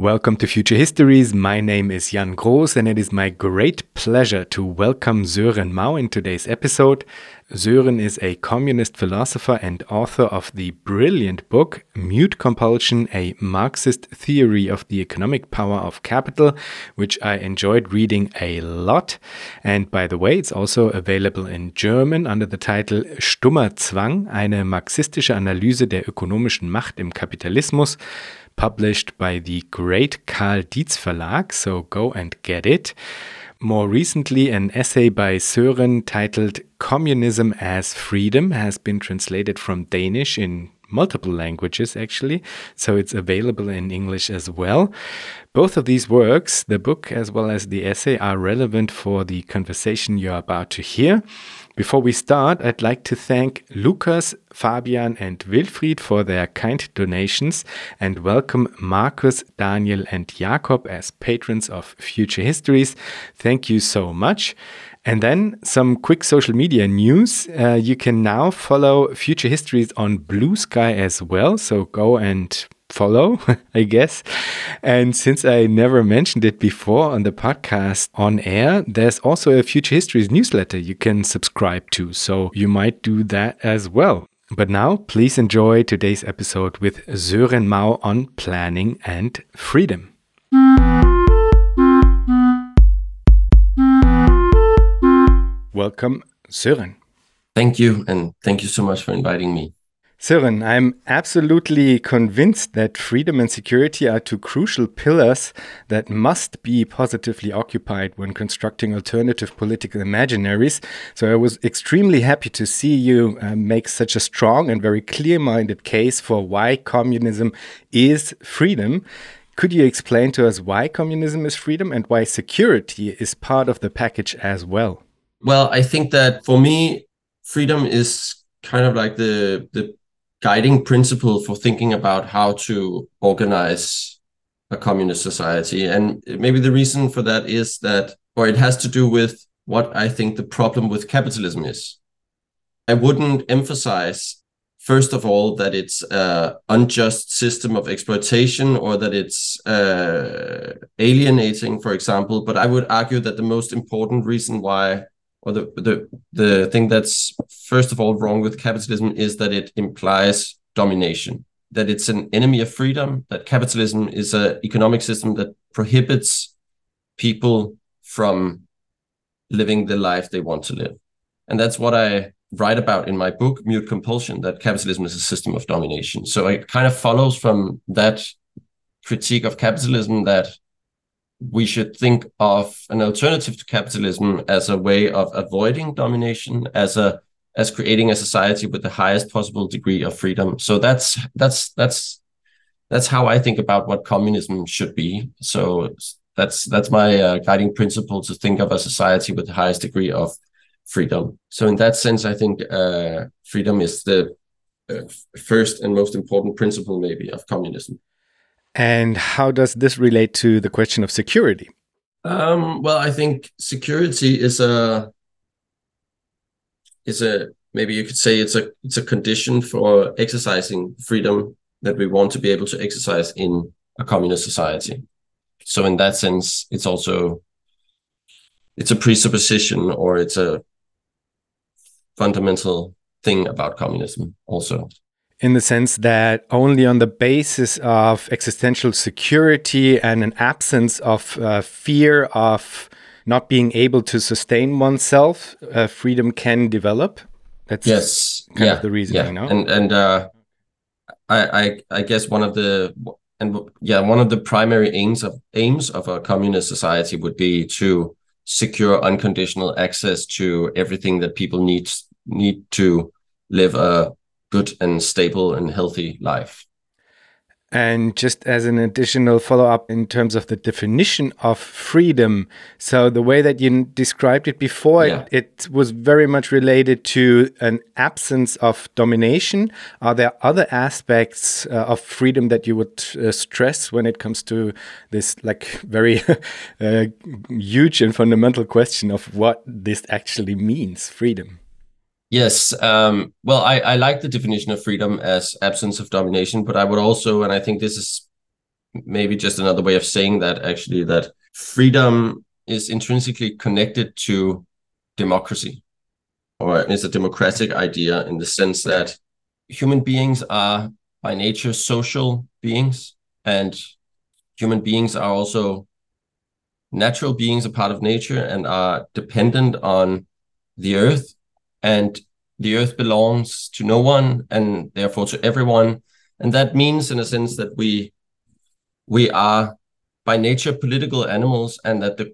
Welcome to Future Histories. My name is Jan Groß, and it is my great pleasure to welcome Sören Mau in today's episode. Sören is a communist philosopher and author of the brilliant book Mute Compulsion A Marxist Theory of the Economic Power of Capital, which I enjoyed reading a lot. And by the way, it's also available in German under the title Stummer Zwang, eine marxistische Analyse der ökonomischen Macht im Kapitalismus published by the great Karl Dietz Verlag, so go and get it. More recently, an essay by Sören titled Communism is Freedom has been translated from Danish in multiple languages actually, so it's available in English as well. Both of these works, the book as well as the essay, are relevant for the conversation you're about to hear. Before we start, I'd like to thank Lukas, Fabian, and Wilfried for their kind donations and welcome Markus, Daniel, and Jakob as patrons of Future Histories. Thank you so much. And then some quick social media news. Uh, you can now follow Future Histories on Bluesky as well. So go and follow, I guess. And since I never mentioned it before on the podcast on air, there's also a Future Histories newsletter you can subscribe to. So you might do that as well. But now, please enjoy today's episode with Sören Mau on planning and freedom. Welcome, Sören. Thank you, and thank you so much for inviting me. Sören, I'm absolutely convinced that freedom and security are two crucial pillars that must be positively occupied when constructing alternative political imaginaries. So I was extremely happy to see you uh, make such a strong and very clear minded case for why communism is freedom. Could you explain to us why communism is freedom and why security is part of the package as well? Well, I think that for me, freedom is kind of like the the guiding principle for thinking about how to organize a communist society. And maybe the reason for that is that, or it has to do with what I think the problem with capitalism is. I wouldn't emphasize, first of all, that it's an unjust system of exploitation or that it's uh, alienating, for example, but I would argue that the most important reason why or the the the thing that's first of all wrong with capitalism is that it implies domination that it's an enemy of freedom that capitalism is an economic system that prohibits people from living the life they want to live. And that's what i write about in my book mute compulsion that capitalism is a system of domination. So it kind of follows from that critique of capitalism that we should think of an alternative to capitalism as a way of avoiding domination, as a as creating a society with the highest possible degree of freedom. So that's that's that's that's how I think about what communism should be. So that's that's my uh, guiding principle to think of a society with the highest degree of freedom. So in that sense, I think uh, freedom is the uh, first and most important principle, maybe, of communism. And how does this relate to the question of security? Um, well, I think security is a is a maybe you could say it's a it's a condition for exercising freedom that we want to be able to exercise in a communist society. So in that sense, it's also it's a presupposition or it's a fundamental thing about communism also in the sense that only on the basis of existential security and an absence of uh, fear of not being able to sustain oneself, uh, freedom can develop. That's yes, kind yeah, of the reason, yeah. you know. And and uh, I, I I guess one of the and yeah one of the primary aims of aims of a communist society would be to secure unconditional access to everything that people need need to live a good and stable and healthy life. And just as an additional follow up in terms of the definition of freedom, so the way that you described it before, yeah. it, it, was very much related to an absence of domination. Are there other aspects uh, of freedom that you would uh, stress when it comes to this, like, very uh, huge and fundamental question of what this actually means, freedom? Yes. Um, well, I, I like the definition of freedom as absence of domination, but I would also, and I think this is maybe just another way of saying that actually that freedom is intrinsically connected to democracy or is a democratic idea in the sense that human beings are by nature social beings and human beings are also natural beings a part of nature and are dependent on the earth and the earth belongs to no one and therefore to everyone and that means in a sense that we we are by nature political animals and that the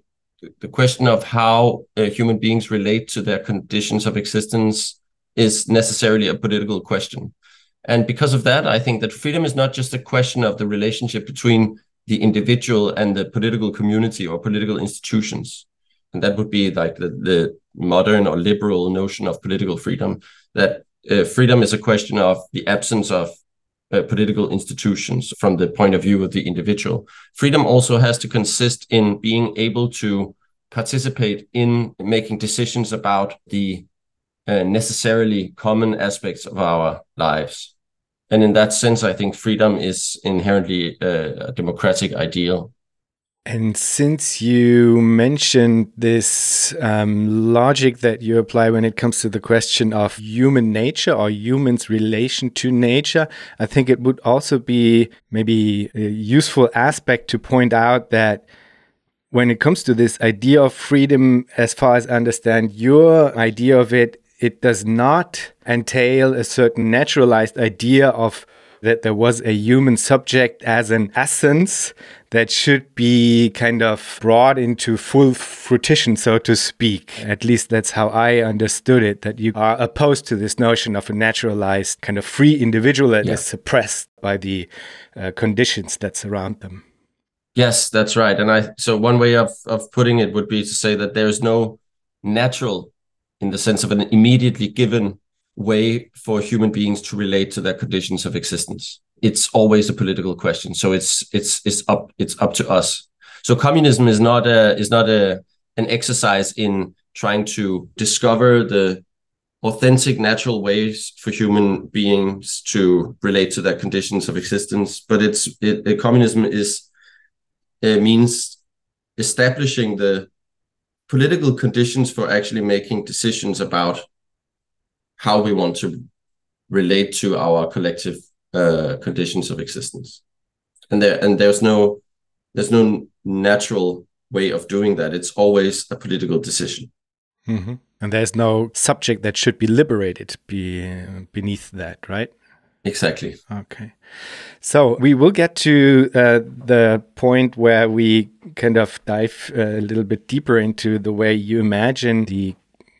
the question of how uh, human beings relate to their conditions of existence is necessarily a political question and because of that i think that freedom is not just a question of the relationship between the individual and the political community or political institutions. And that would be like the, the modern or liberal notion of political freedom, that uh, freedom is a question of the absence of uh, political institutions from the point of view of the individual. Freedom also has to consist in being able to participate in making decisions about the uh, necessarily common aspects of our lives and in that sense, I think freedom is inherently a, a democratic ideal. And since you mentioned this um, logic that you apply when it comes to the question of human nature or humans' relation to nature, I think it would also be maybe a useful aspect to point out that when it comes to this idea of freedom, as far as I understand, your idea of it it does not entail a certain naturalized idea of that there was a human subject as an essence that should be kind of brought into full fruition, so to speak. At least that's how I understood it, that you are opposed to this notion of a naturalized kind of free individual that yeah. is suppressed by the uh, conditions that surround them. Yes, that's right. And I so one way of of putting it would be to say that there's no natural in the sense of an immediately given way for human beings to relate to their conditions of existence. It's always a political question. So it's it's it's up it's up to us. So communism is not a is not a an exercise in trying to discover the authentic natural ways for human beings to relate to their conditions of existence but it's it, it communism is it means establishing the political conditions for actually making decisions about how we want to relate to our collective uh, conditions of existence and there and there's no there's no natural way of doing that it's always a political decision mm -hmm. and there's no subject that should be liberated be, beneath that right Exactly. Okay. So we will get to uh, the point where we kind of dive uh, a little bit deeper into the way you imagine the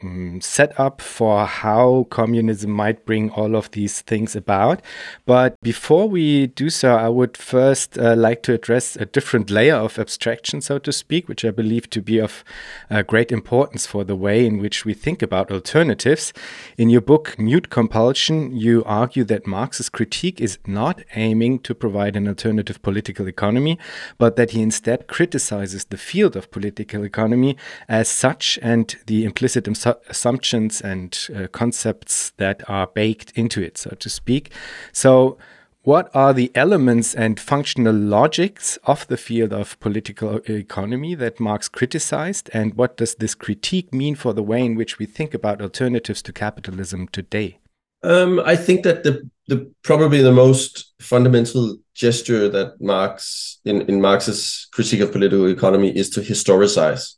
um, set up for how communism might bring all of these things about. But before we do so, I would first uh, like to address a different layer of abstraction, so to speak, which I believe to be of uh, great importance for the way in which we think about alternatives. In your book, Mute Compulsion, you argue that Marx's critique is not aiming to provide an alternative political economy, but that he instead criticizes the field of political economy as such and the implicit assumptions and uh, concepts that are baked into it, so to speak. So, what are the elements and functional logics of the field of political economy that Marx criticized, and what does this critique mean for the way in which we think about alternatives to capitalism today? Um, I think that the, the probably the most fundamental gesture that Marx in, in Marx's critique of political economy is to historicize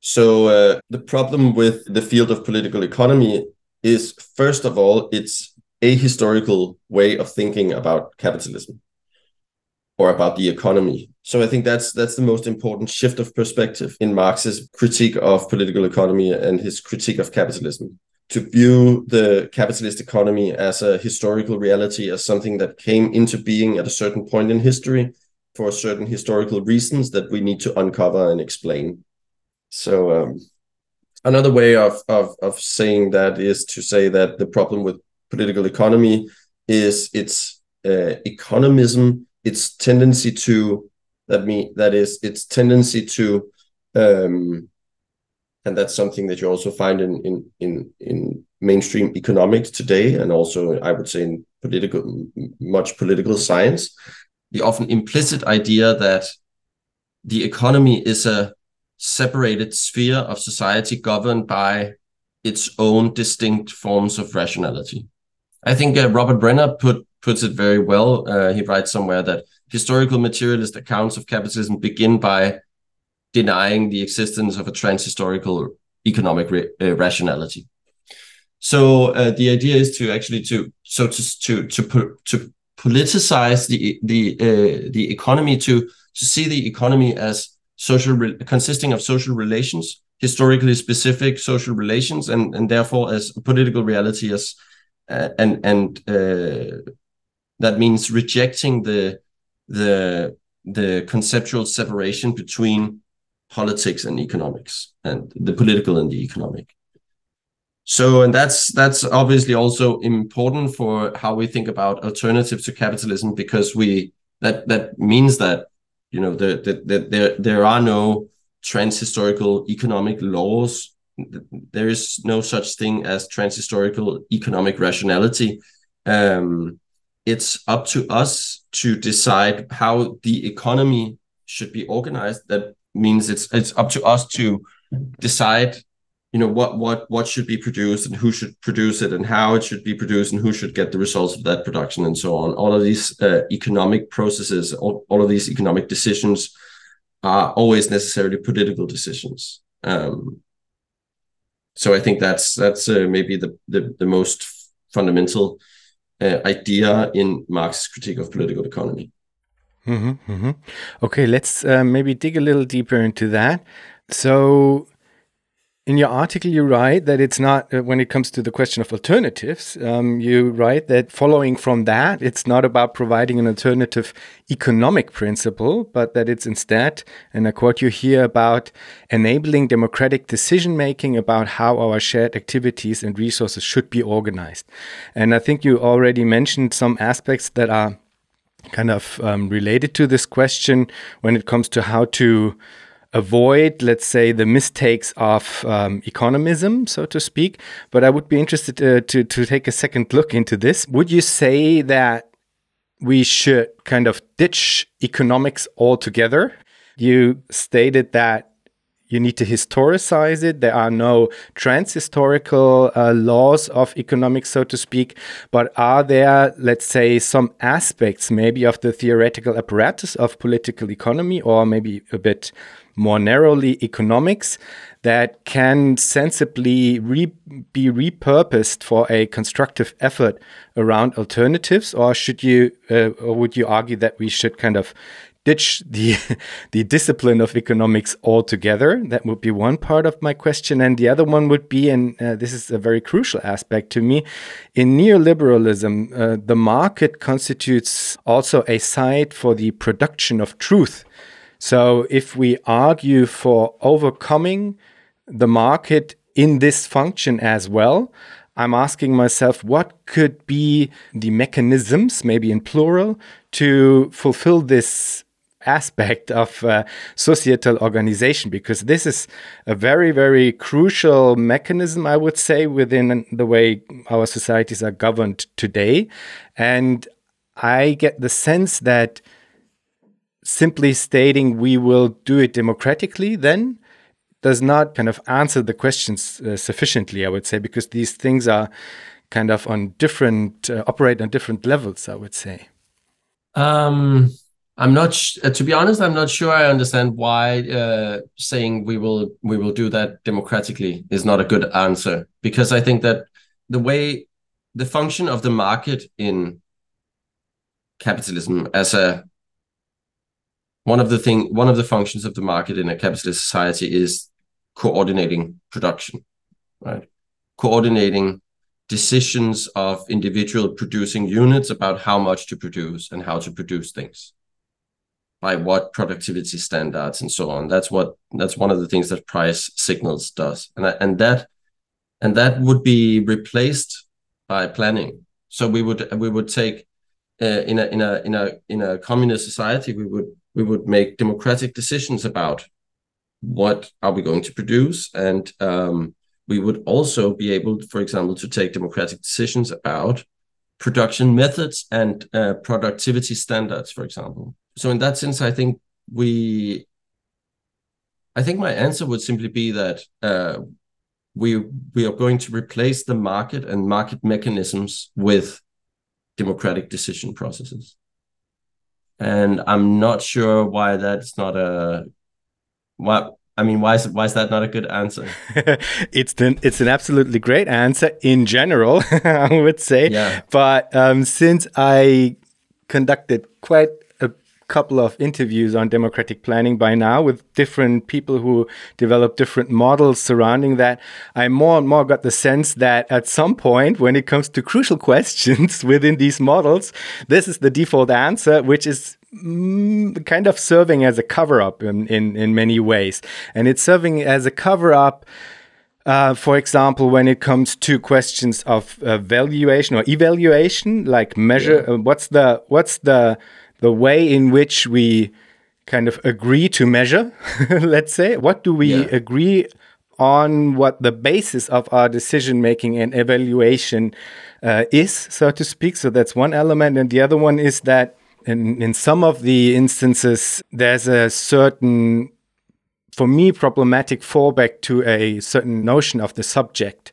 so uh, the problem with the field of political economy is, first of all, it's a historical way of thinking about capitalism or about the economy. So I think that's that's the most important shift of perspective in Marx's critique of political economy and his critique of capitalism. To view the capitalist economy as a historical reality, as something that came into being at a certain point in history for certain historical reasons that we need to uncover and explain. So um, another way of, of of saying that is to say that the problem with political economy is its uh, economism, its tendency to that me that is its tendency to um, and that's something that you also find in in in in mainstream economics today and also i would say in political much political science. The often implicit idea that the economy is a separated sphere of society governed by its own distinct forms of rationality. I think uh, Robert Brenner put puts it very well. Uh, he writes somewhere that historical materialist accounts of capitalism begin by denying the existence of a transhistorical economic uh, rationality. So uh, the idea is to actually to so to to to to politicize the the uh, the economy to to see the economy as social consisting of social relations historically specific social relations and and therefore as political reality as uh, and and uh, that means rejecting the the the conceptual separation between politics and economics and the political and the economic. So and that's that's obviously also important for how we think about alternatives to capitalism because we that that means that you know the, the, the, there there are no transhistorical economic laws. There is no such thing as transhistorical economic rationality. Um, it's up to us to decide how the economy should be organized. That means it's it's up to us to decide you know what what what should be produced and who should produce it and how it should be produced and who should get the results of that production and so on. All of these uh, economic processes all, all of these economic decisions are always necessarily political decisions. Um, so i think that's that's uh, maybe the, the the most fundamental uh, idea in marx's critique of political economy. Mm-hmm, mm-hmm. okay let's uh, maybe dig a little deeper into that. So in your article, you write that it's not, uh, when it comes to the question of alternatives, um, you write that following from that, it's not about providing an alternative economic principle, but that it's instead, and I quote you here, about enabling democratic decision making about how our shared activities and resources should be organized. And I think you already mentioned some aspects that are kind of um, related to this question when it comes to how to avoid, let's say, the mistakes of um, economism, so to speak. But I would be interested uh, to, to take a second look into this. Would you say that we should kind of ditch economics altogether? You stated that you need to historicize it. There are no trans-historical uh, laws of economics, so to speak. But are there, let's say, some aspects maybe of the theoretical apparatus of political economy, or maybe a bit more narrowly economics that can sensibly re be repurposed for a constructive effort around alternatives? Or should you uh, or would you argue that we should kind of ditch the the discipline of economics altogether? That would be one part of my question. And the other one would be and uh, this is a very crucial aspect to me in neoliberalism uh, the market constitutes also a site for the production of truth so if we argue for overcoming the market in this function as well, I'm asking myself what could be the mechanisms, maybe in plural, to fulfill this aspect of uh, societal organization? Because this is a very very crucial mechanism i would say within the way our societies are governed today. And i get the sense that simply stating we will do it democratically then does not kind of answer the questions uh, sufficiently, I would say, because these things are kind of on different, uh, operate on different levels, I would say. Um, I'm not, uh, to be honest, I'm not sure I understand why uh, saying we will we will do that democratically is not a good answer because I think that the way the function of the market in capitalism as a one of the thing one of the functions of the market in a capitalist society is coordinating production right? Coordinating decisions of individual producing units about how much to produce and how to produce things by what productivity standards and so on. That's what that's one of the things that price signals does. And and that and that would be replaced by planning. So we would we would take uh, in a in a in a in a communist society we would we would make democratic decisions about what are we going to produce and um, we would also be able for example to take democratic decisions about production methods and uh, productivity standards, for example. So in that sense, I think we, I think my answer would simply be that uh, we we are going to replace the market and market mechanisms with democratic decision processes. And I'm not sure why that's not a why I mean, why is why is that not a good answer? it's an it's an absolutely great answer in general, I would say. Yeah. But um, since I conducted quite couple of interviews on democratic planning by now with different people who develop different models surrounding that, I more and more got the sense that at some point, when it comes to crucial questions within these models, this is the default answer, which is Mm, kind of serving as a cover up in, in, in many ways. And it's serving as a cover up. Uh, for example, when it comes to questions of uh, valuation or evaluation, like measure, yeah. uh, what's the what's the the way in which we kind of agree to measure? let's say, what do we yeah. agree on? What the basis of our decision making and evaluation uh, is, so to speak. So that's one element, and the other one is that in, in some of the instances, there's a certain, for me, problematic fallback to a certain notion of the subject.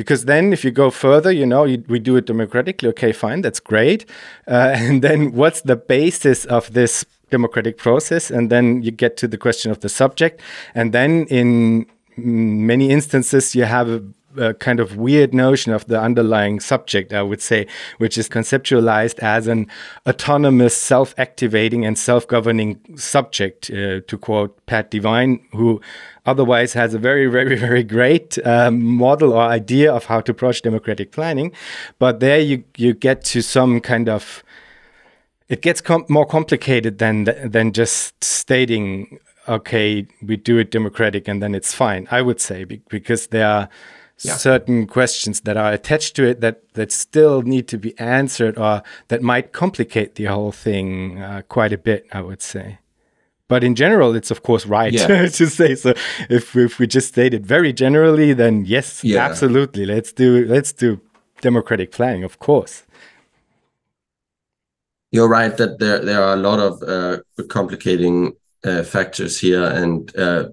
Because then, if you go further, you know, you, we do it democratically. Okay, fine, that's great. Uh, and then, what's the basis of this democratic process? And then you get to the question of the subject. And then, in many instances, you have a a kind of weird notion of the underlying subject, I would say, which is conceptualized as an autonomous, self activating, and self governing subject, uh, to quote Pat Devine, who otherwise has a very, very, very great um, model or idea of how to approach democratic planning. But there you, you get to some kind of it gets com more complicated than than just stating okay we do it democratic and then it's fine i would say because there are yeah. certain questions that are attached to it that that still need to be answered or that might complicate the whole thing uh, quite a bit i would say but in general it's of course right yeah. to say so if, if we just state it very generally then yes yeah. absolutely let's do let's do democratic planning of course you're right that there there are a lot of uh, complicating uh, factors here and uh,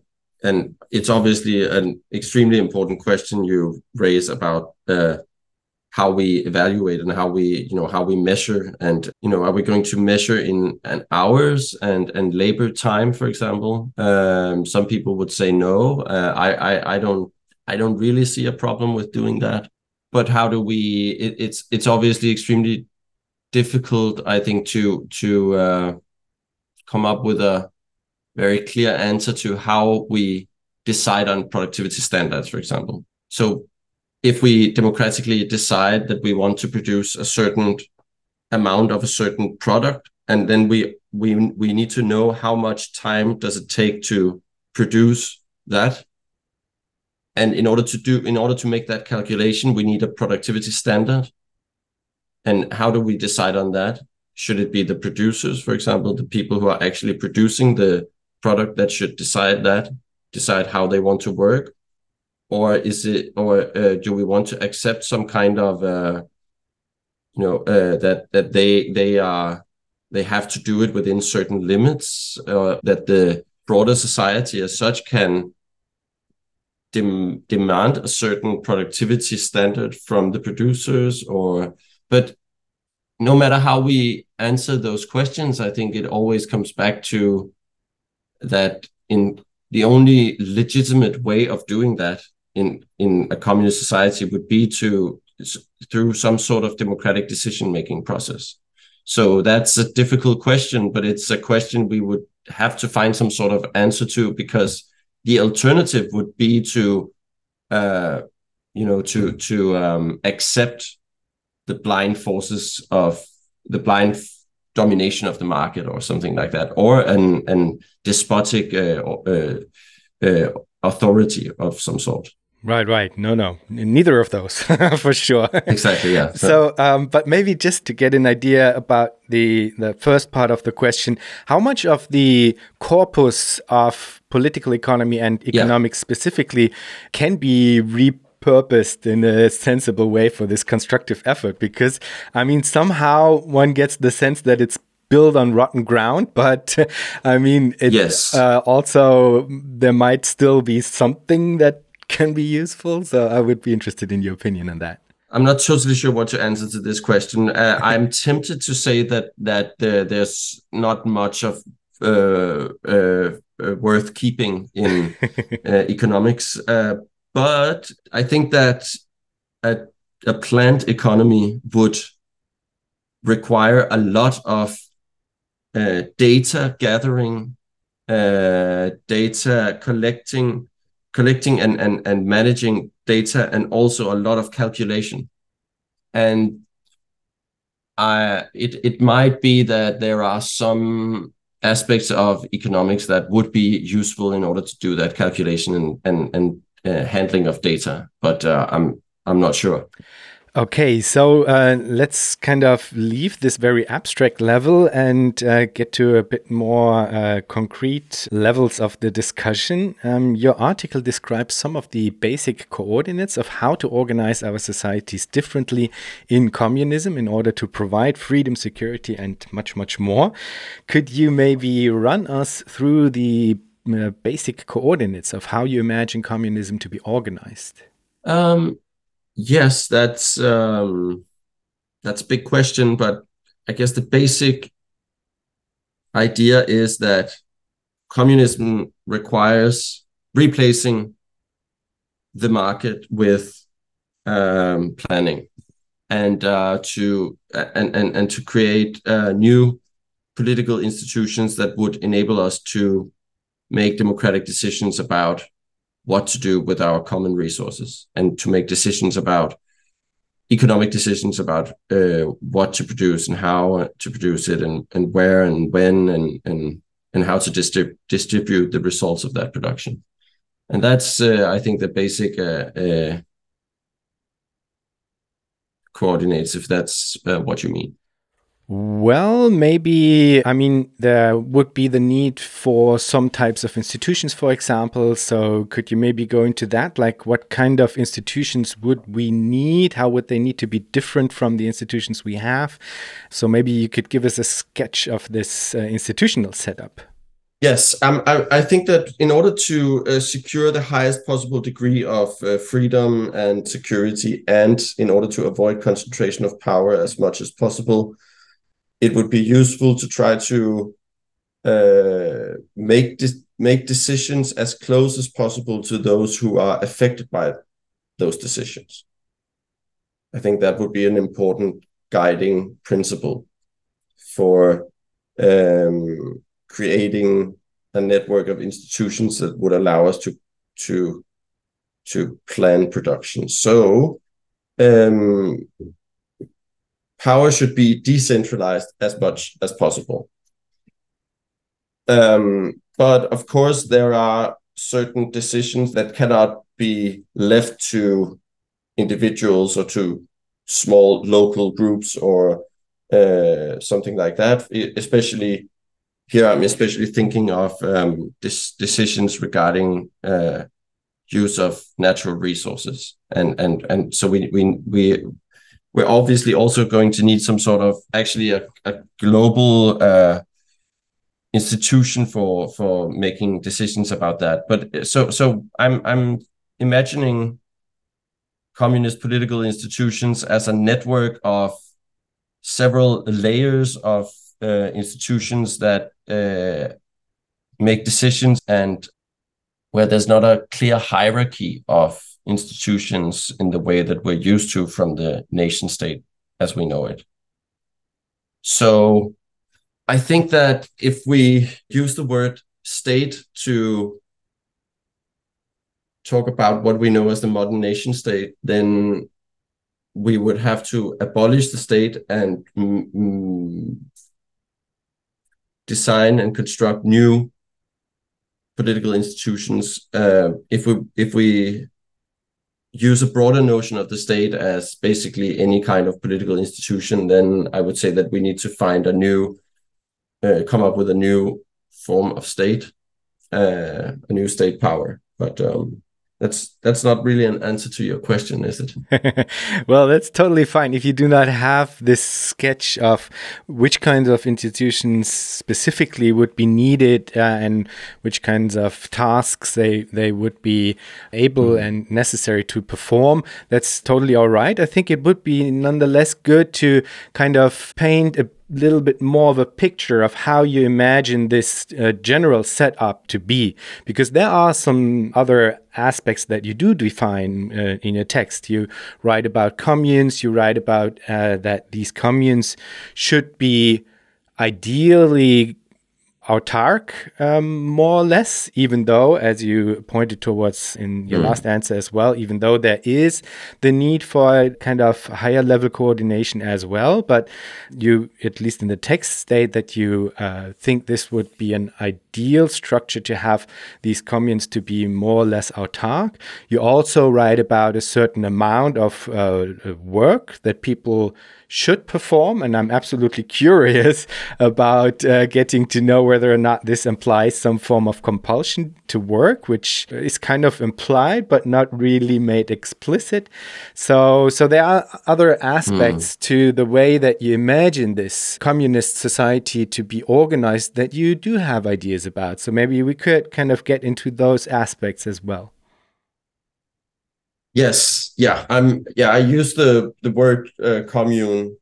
and it's obviously an extremely important question you raise about uh, how we evaluate and how we you know how we measure and you know are we going to measure in an hours and and labor time for example? Um, some people would say no. Uh, I, I i don't i don't really see a problem with doing that. But how do we it, it's it's obviously extremely difficult i think to to uh, come up with a very clear answer to how we decide on productivity standards, for example. So if we democratically decide that we want to produce a certain amount of a certain product, and then we we we need to know how much time does it take to produce that. And in order to do in order to make that calculation, we need a productivity standard. And how do we decide on that? Should it be the producers, for example, the people who are actually producing the product that should decide that, decide how they want to work, or is it, or uh, do we want to accept some kind of, uh, you know, uh, that that they they are they have to do it within certain limits, uh, that the broader society as such can dem- demand a certain productivity standard from the producers, or but no matter how we answer those questions, I think it always comes back to that in the only legitimate way of doing that in in a communist society would be to through some sort of democratic decision making process so that's a difficult question but it's a question we would have to find some sort of answer to because the alternative would be to uh you know to to um accept the blind forces of the blind domination of the market or something like that, or an an despotic uh, uh, uh, authority of some sort. Right, right. No, no, neither of those for sure. Exactly. Yeah. So, so um, but maybe just to get an idea about the the first part of the question, how much of the corpus of political economy and economics yeah. specifically can be re purposed in a sensible way for this constructive effort? Because, I mean, somehow one gets the sense that it's built on rotten ground, but I mean, it, yes. Uh, also there might still be something that can be useful. So I would be interested in your opinion on that. I'm not totally sure what to answer to this question. Uh, I'm tempted to say that that uh, there's not much of uh, uh, uh worth keeping in uh, economics, but I think that a, a planned economy would require a lot of data gathering, data collecting, collecting and, and, and managing data and also a lot of calculation. And I, it, it might be that there are some aspects of economics that would be useful in order to do that calculation and, and, and uh, handling of data, but uh, I'm, I'm not sure. Okay, so uh, let's kind of leave this very abstract level and uh, get to a bit more uh, concrete levels of the discussion. Um, your article describes some of the basic coordinates of how to organize our societies differently in communism in order to provide freedom, security, and much, much more. Could you maybe run us through the uh, basic coordinates of how you imagine communism to be organized? Um, yes, that's um, that's a big question, but I guess the basic idea is that communism requires replacing the market with um, planning and uh, to and, and and to create uh, new political institutions that would enable us to make democratic decisions about what to do with our common resources and to make decisions about economic decisions about uh, what to produce and how to produce it and, and where and when and and and how to distrib- distribute the results of that production. And that's uh, i think the basic uh, uh coordinates if that's uh, what you mean well, maybe, I mean, there would be the need for some types of institutions, for example. So, could you maybe go into that? Like, what kind of institutions would we need? How would they need to be different from the institutions we have? So, maybe you could give us a sketch of this uh, institutional setup. Yes, um, I, I, think that in order to uh, secure the highest possible degree of uh, freedom and security, and in order to avoid concentration of power as much as possible, it would be useful to try to uh, make de- make decisions as close as possible to those who are affected by those decisions. I think that would be an important guiding principle for um, creating a network of institutions that would allow us to to to plan production. So um, power should be decentralized as much as possible. Um, but of course, there are certain decisions that cannot be left to individuals or to small local groups or uh, something like that. Especially here, I'm especially thinking of um, this decisions regarding uh, use of natural resources, and and and so we we we we're obviously also going to need some sort of actually a, a global uh, institution for for making decisions about that. But so so I'm I'm imagining communist political institutions as a network of several layers of uh, institutions that uh, make decisions and where there's not a clear hierarchy of institutions in the way that we're used to from the nation state as we know it. So I think that if we use the word state to talk about what we know as the modern nation state, then we would have to abolish the state and mm, design and construct new political institutions. Uh, if we if we use a broader notion of the state as basically any kind of political institution, then I would say that we need to find a new, uh, come up with a new form of state, uh, a new state power. But um, that's that's not really an answer to your question is it? Well that's totally fine. If you do not have this sketch of which kinds of institutions specifically would be needed uh, and which kinds of tasks they they would be able mm. and necessary to perform that's totally all right. I think it would be nonetheless good to kind of paint a little bit more of a picture of how you imagine this uh, general setup to be because there are some other aspects that you do define uh, in your text. You write about communes you write about uh, that these communes should be ideally autark, um, more or less, even though, as you pointed towards in your mm. last answer as well, even though there is the need for a kind of higher level coordination as well. But you, at least in the text, state that you uh, think this would be an ideal structure to have these communes to be more or less autark. You also write about a certain amount of uh, work that people should perform. And I'm absolutely curious about uh, getting to know whether or not this implies some form of compulsion to work, which is kind of implied but not really made explicit. So, so there are other aspects mm. to the way that you imagine this communist society to be organized that you do have ideas about. So maybe we could kind of get into those aspects as well. Yes, yeah, I'm. Yeah, I use the the word uh, commune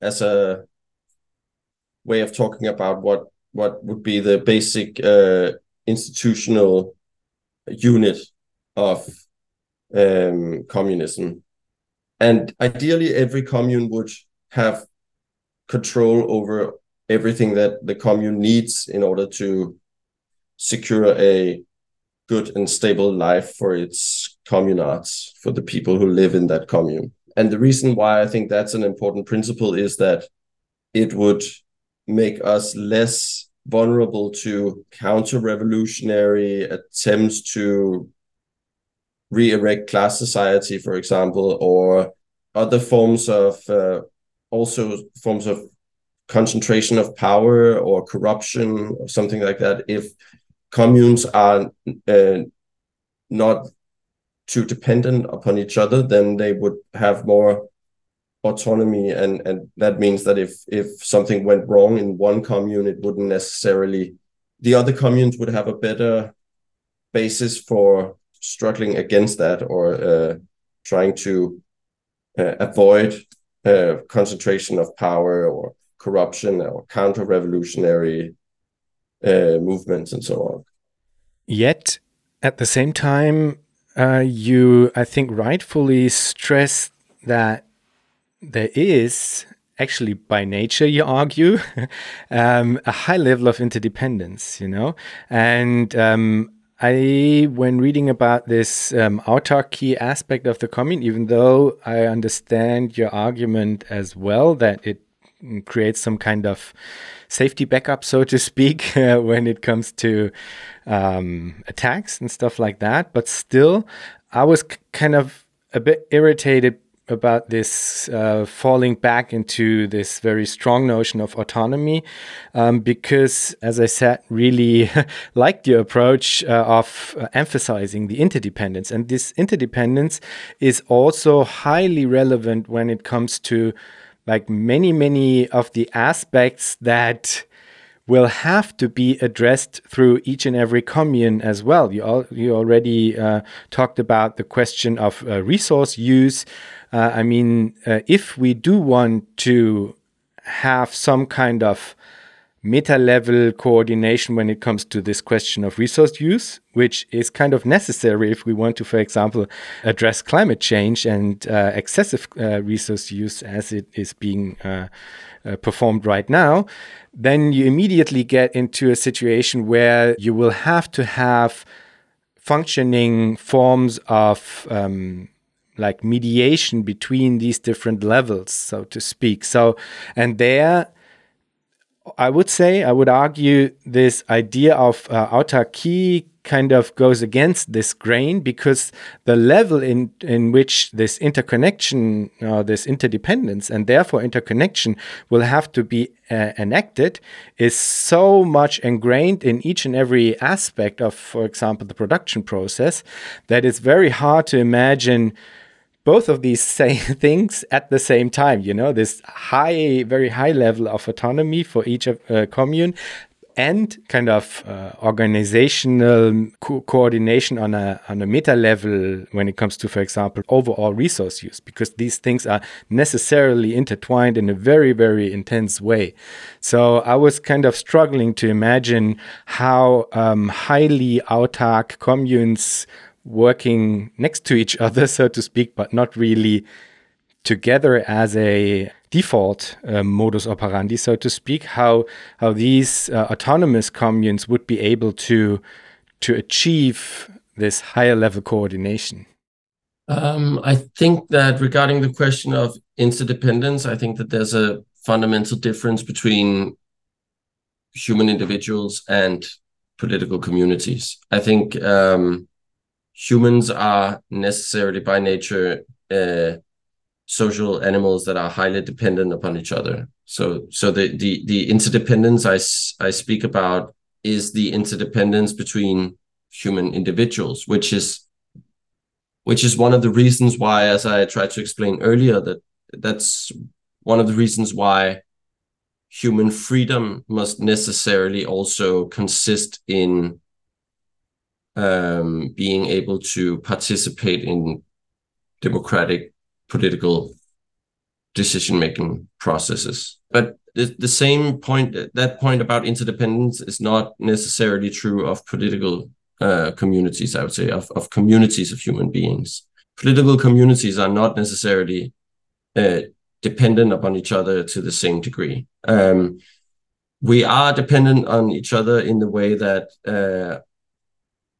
as a way of talking about what what would be the basic uh, institutional unit of um, communism, and ideally, every commune would have control over everything that the commune needs in order to secure a good and stable life for its communards, for the people who live in that commune. And the reason why I think that's an important principle is that it would make us less vulnerable to counter revolutionary attempts to re erect class society, for example, or other forms of uh, also forms of concentration of power or corruption or something like that. If communes are uh, not too dependent upon each other, then they would have more autonomy, and and that means that if if something went wrong in one commune, it wouldn't necessarily the other communes would have a better basis for struggling against that or uh, trying to uh, avoid uh, concentration of power or corruption or counter revolutionary uh, movements and so on. Yet, at the same time, uh, you, I think, rightfully stress that there is actually by nature, you argue, um, a high level of interdependence, you know? And um, I, when reading about this um, autarky aspect of the commune, even though I understand your argument as well that it creates some kind of safety backup, so to speak, when it comes to um, attacks and stuff like that. But still, I was kind of a bit irritated about this uh, falling back into this very strong notion of autonomy um, because as i said really liked your approach uh, of uh, emphasizing the interdependence and this interdependence is also highly relevant when it comes to like many, many of the aspects that will have to be addressed through each and every commune as well. You, you already uh, talked about the question of uh, resource use. Uh, I mean, uh, if we do want to have some kind of meta level coordination when it comes to this question of resource use, which is kind of necessary if we want to, for example, address climate change and uh, excessive uh, resource use as it is being uh, performed right now, then you immediately get into a situation where you will have to have functioning forms of um, like mediation between these different levels, so to speak. So, and there I would say, I would argue this idea of uh, autarky kind of goes against this grain because the level in in which this interconnection uh, this interdependence and therefore interconnection will have to be uh, enacted is so much ingrained in each and every aspect of for example the production process that it's very hard to imagine both of these same things at the same time you know this high very high level of autonomy for each of, uh, commune and kind of uh, organizational co coordination on a on a meta level when it comes to for example overall resource use because these things are necessarily intertwined in a very very intense way. So i was kind of struggling to imagine how um, highly autark communes working next to each other, so to speak, but not really together as a default uh, modus operandi, so to speak, how how these uh, autonomous communes would be able to to achieve this higher level coordination. Um, I think that regarding the question of interdependence, I think that there's a fundamental difference between human individuals and political communities. I think um, humans are necessarily by nature uh, social animals that are highly dependent upon each other. So, so the the the interdependence I I speak about is the interdependence between human individuals, which is which is one of the reasons why, as I tried to explain earlier, that that's one of the reasons why human freedom must necessarily also consist in um, being able to participate in democratic political decision making processes. But the, the same point, that point about interdependence is not necessarily true of political uh, communities, I would say, of, of communities of human beings. Political communities are not necessarily uh, dependent upon each other to the same degree. Um, we are dependent on each other in the way that uh,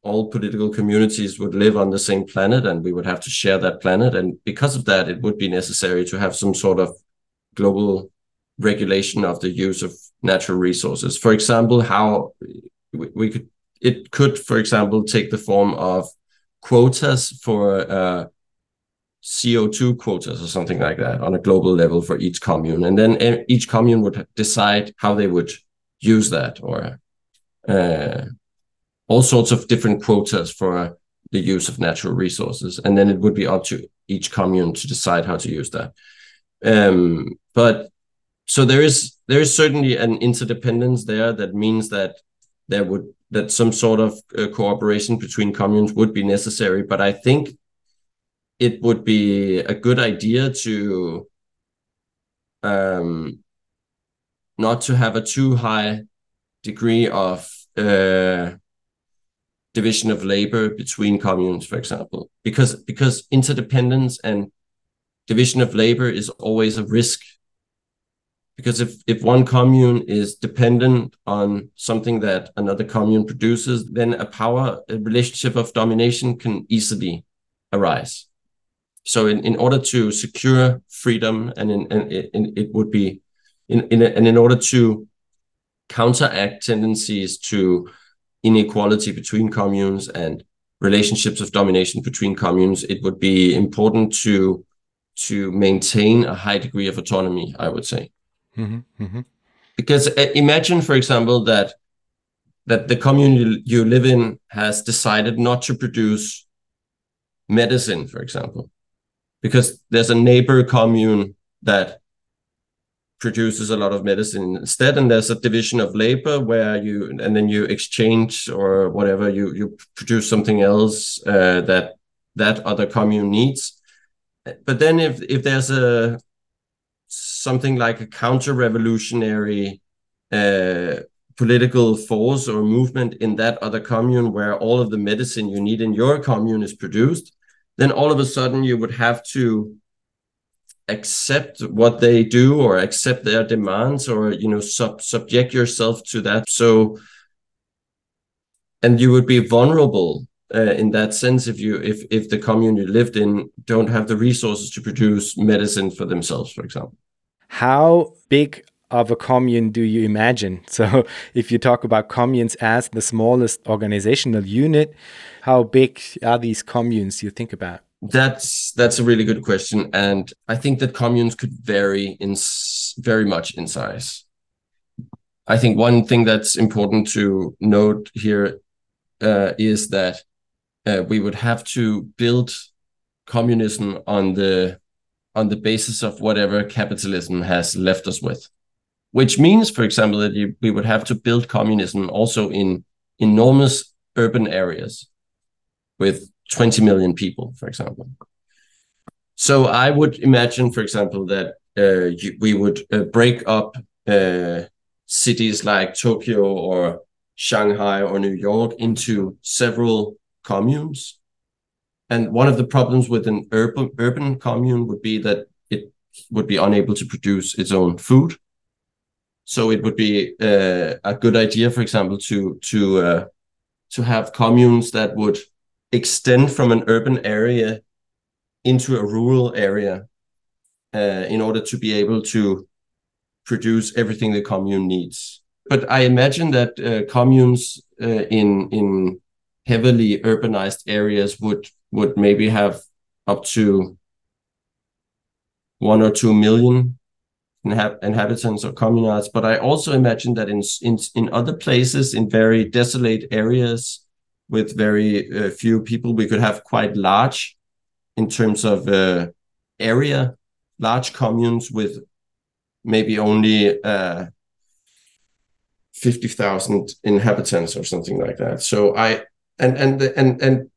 all political communities would live on the same planet and we would have to share that planet. And because of that, it would be necessary to have some sort of global regulation of the use of natural resources. For example, how we could, it could, for example, take the form of quotas for uh, CO2 quotas or something like that on a global level for each commune. And then each commune would decide how they would use that or uh, all sorts of different quotas for the use of natural resources, and then it would be up to each commune to decide how to use that. Um, but so there is there is certainly an interdependence there that means that there would that some sort of uh, cooperation between communes would be necessary. But I think it would be a good idea to um, not to have a too high degree of uh, division of labor between communes, for example, because because interdependence and division of labor is always a risk. Because if, if one commune is dependent on something that another commune produces, then a power a relationship of domination can easily arise. So in, in order to secure freedom and in, and in, it would be in, in and in order to counteract tendencies to inequality between communes and relationships of domination between communes, it would be important to to maintain a high degree of autonomy. I would say, mm-hmm, mm-hmm. because uh, imagine, for example, that that the commune you, you live in has decided not to produce medicine, for example, because there's a neighbor commune that produces a lot of medicine instead and there's a division of labor where you and then you exchange or whatever you you produce something else uh, that that other commune needs. But then if if there's a something like a counter revolutionary uh, political force or movement in that other commune where all of the medicine you need in your commune is produced then all of a sudden you would have to accept what they do or accept their demands or you know sub subject yourself to that so and you would be vulnerable uh, in that sense if you if if the commune you lived in don't have the resources to produce medicine for themselves for example how big of a commune do you imagine? So, if you talk about communes as the smallest organizational unit, how big are these communes you think about? That's that's a really good question, and I think that communes could vary in very much in size. I think one thing that's important to note here uh, is that uh, we would have to build communism on the on the basis of whatever capitalism has left us with, which means, for example, that you, we would have to build communism also in enormous urban areas with 20 million people, for example. So I would imagine, for example, that uh, you, we would uh, break up uh, cities like Tokyo or Shanghai or New York into several communes. And one of the problems with an urban urban commune would be that it would be unable to produce its own food. So it would be uh, a good idea, for example, to to uh, to have communes that would extend from an urban area into a rural area uh, in order to be able to produce everything the commune needs. But I imagine that uh, communes uh, in in heavily urbanized areas would would maybe have up to one or two million inhab- inhabitants or communards. But I also imagine that in in in other places, in very desolate areas with very uh, few people, we could have quite large, in terms of uh, area, large communes with maybe only uh, 50,000 inhabitants or something like that. So I and and and and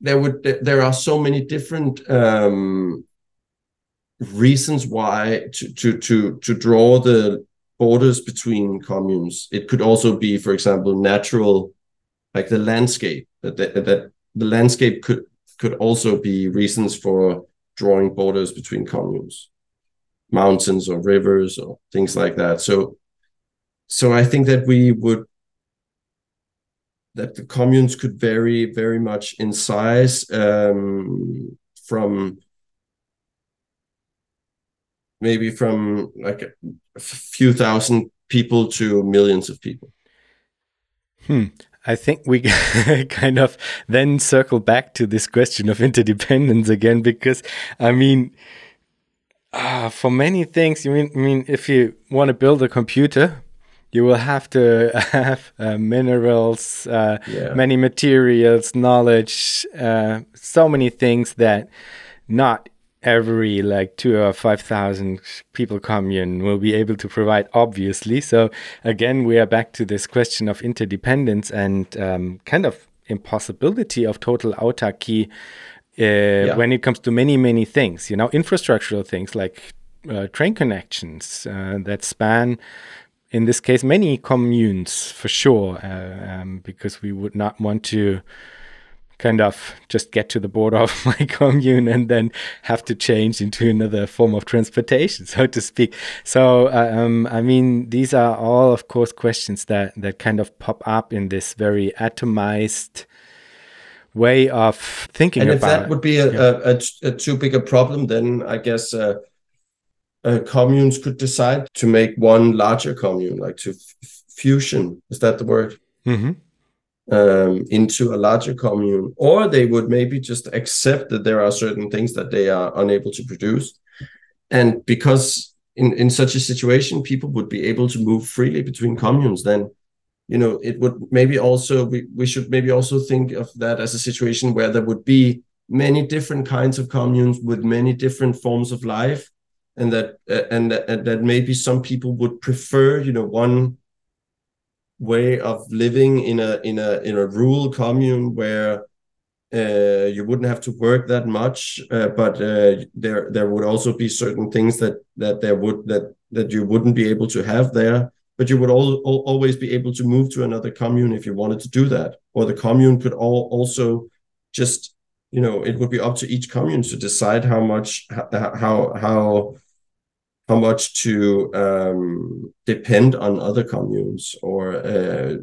there would there are so many different um, reasons why to to to to draw the borders between communes. It could also be, for example, natural, like the landscape. That that, that the landscape could could also be reasons for drawing borders between communes mountains or rivers or things like that. So, so I think that we would that the communes could vary very much in size um, from maybe from like a few thousand people to millions of people. Hmm. I think we kind of then circle back to this question of interdependence again, because I mean, uh, for many things, you mean, I mean, if you want to build a computer, you will have to have uh, minerals, uh, yeah. many materials, knowledge, uh, so many things that not every like two or five thousand people commune will be able to provide. Obviously, so again, we are back to this question of interdependence and um, kind of impossibility of total autarky uh, yeah. when it comes to many many things you know infrastructural things like uh, train connections uh, that span in this case many communes for sure uh, um, because we would not want to kind of just get to the border of my commune and then have to change into another form of transportation so to speak so uh, um, i mean these are all of course questions that that kind of pop up in this very atomized way of thinking and if that would be a, yeah. a, a, a, too big a problem then i guess uh, uh, communes could decide to make one larger commune like to fusion is that the word mm-hmm. Um, into a larger commune or they would maybe just accept that there are certain things that they are unable to produce. And because in, in such a situation people would be able to move freely between communes then you know it would maybe also we, we should maybe also think of that as a situation where there would be many different kinds of communes with many different forms of life and that uh, and, and that maybe some people would prefer you know one way of living in a in a in a rural commune where uh, you wouldn't have to work that much, uh, but uh, there there would also be certain things that that there would that that you wouldn't be able to have there. But you would all, all, always be able to move to another commune if you wanted to do that. Or the commune could all also just you know it would be up to each commune to decide how much how how how much to um, depend on other communes or uh,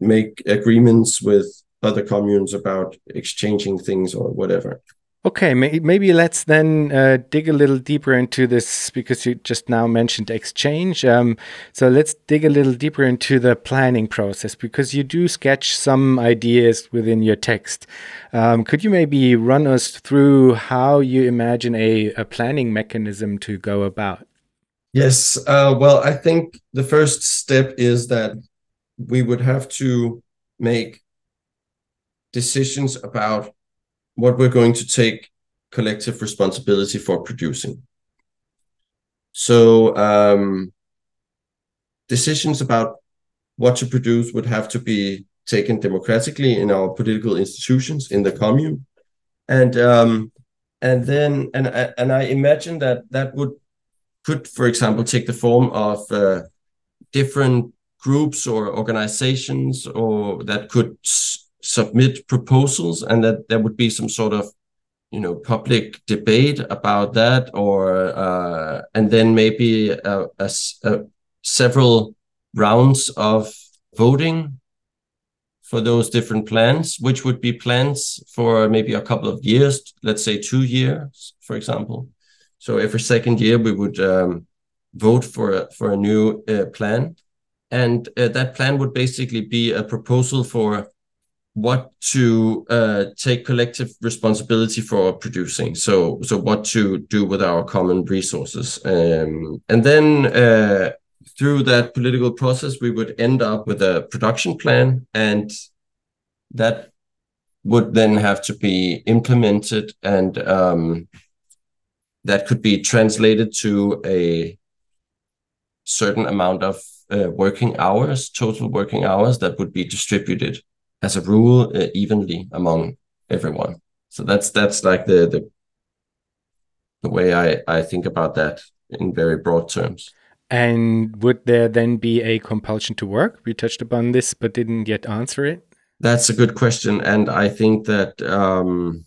make agreements with other communes about exchanging things or whatever Okay, may maybe let's then uh, dig a little deeper into this because you just now mentioned exchange. Um, so let's dig a little deeper into the planning process because you do sketch some ideas within your text. Um, could you maybe run us through how you imagine a, a planning mechanism to go about? Yes. Uh, well, I think the first step is that we would have to make decisions about what we're going to take collective responsibility for producing. So um, decisions about what to produce would have to be taken democratically in our political institutions in the commune, and um, and then and and I imagine that that would could, for example, take the form of uh, different groups or organizations, or that could submit proposals and that there would be some sort of you know public debate about that or uh, and then maybe a, a, a several rounds of voting for those different plans which would be plans for maybe a couple of years let's say two years for example. So every second year we would um, vote for for a new uh, plan. And uh, that plan would basically be a proposal for what to uh, take collective responsibility for producing. So, so what to do with our common resources, um, and then uh, through that political process, we would end up with a production plan, and that would then have to be implemented, and um, that could be translated to a certain amount of uh, working hours, total working hours that would be distributed as a rule uh, evenly among everyone. So that's that's like the the the way I I think about that in very broad terms. And would there then be a compulsion to work? We touched upon this, but didn't yet answer it. That's a good question, and I think that um,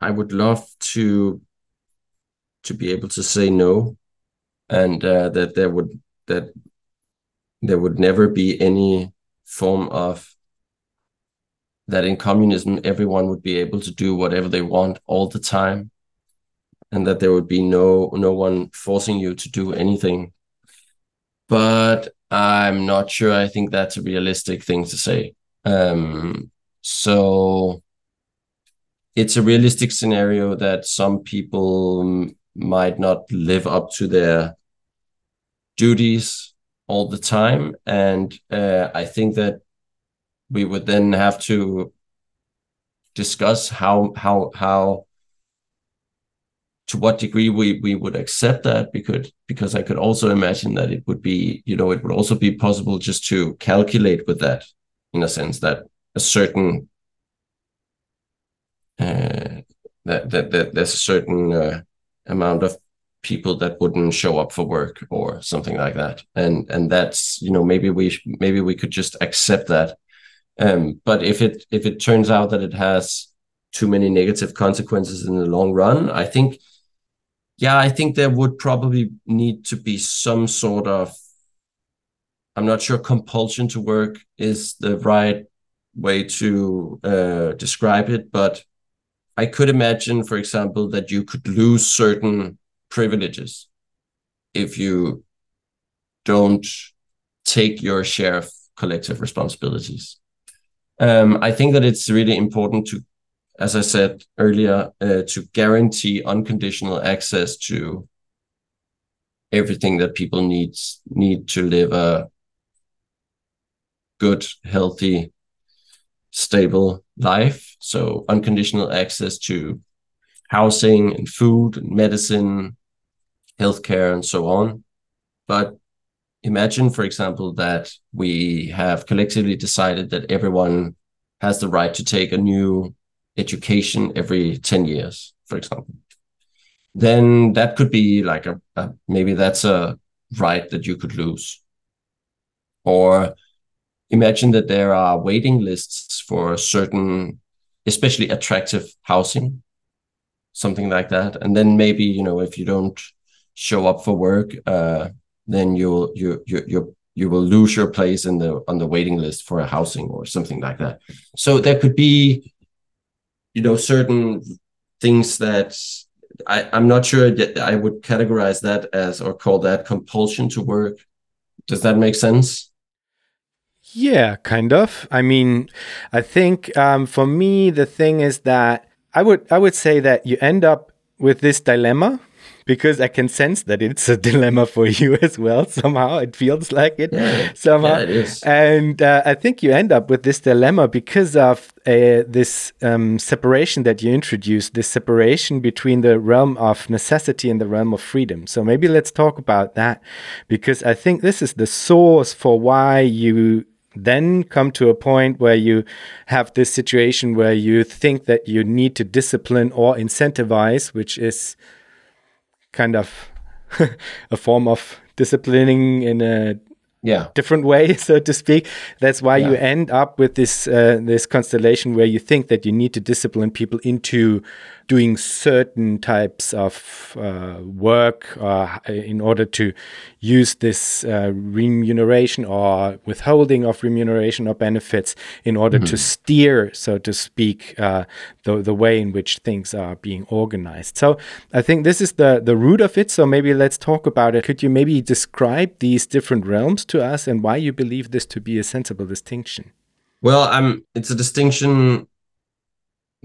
I would love to to be able to say no, and uh, that there would that there would never be any form of that in communism everyone would be able to do whatever they want all the time and that there would be no no one forcing you to do anything. But i'm not sure. I think that's a realistic thing to say. Um, so it's a realistic scenario that some people might not live up to their duties all the time. And uh, I think that we would then have to discuss how how how to what degree we we would accept that because because I could also imagine that it would be you know it would also be possible just to calculate with that in a sense that a certain uh, that, that that there's a certain uh, amount of people that wouldn't show up for work or something like that. And and that's you know maybe we maybe we could just accept that. Um but if it if it turns out that it has too many negative consequences in the long run i think yeah i think there would probably need to be some sort of i'm not sure compulsion to work is the right way to uh, describe it but i could imagine for example that you could lose certain privileges if you don't take your share of collective responsibilities. Um, I think that it's really important to, as I said earlier, uh, to guarantee unconditional access to everything that people needs need to live a good, healthy, stable life. So unconditional access to housing and food and medicine, healthcare, and so on. But imagine, for example, that we have collectively decided that everyone has the right to take a new education every 10 years, for example. Then that could be like a, a maybe that's a right that you could lose. Or imagine that there are waiting lists for certain, especially attractive housing something like that. And then maybe you know if you don't show up for work, uh, then you'll you you you you will lose your place in the on the waiting list for a housing or something like that. So there could be you know certain things that I, I'm not sure that I would categorize that as or call that compulsion to work. Does that make sense? Yeah, kind of. I mean, I think um, for me the thing is that I would I would say that you end up with this dilemma because I can sense that it's a dilemma for you as well. Somehow it feels like it. Yeah, somehow, yeah, it is. and uh, I think you end up with this dilemma because of uh, this um, separation that you introduced. This separation between the realm of necessity and the realm of freedom. So maybe let's talk about that because I think this is the source for why you then come to a point where you have this situation where you think that you need to discipline or incentivize, which is kind of a form of disciplining in a yeah different way so to speak that's why yeah. you end up with this uh, this constellation where you think that you need to discipline people into doing certain types of uh, work uh, in order to use this uh, remuneration or withholding of remuneration or benefits in order mm -hmm. to steer, so to speak, uh, the, the way in which things are being organized. So I think this is the, the root of it. So maybe let's talk about it. Could you maybe describe these different realms to us and why you believe this to be a sensible distinction? Well, um, it's a distinction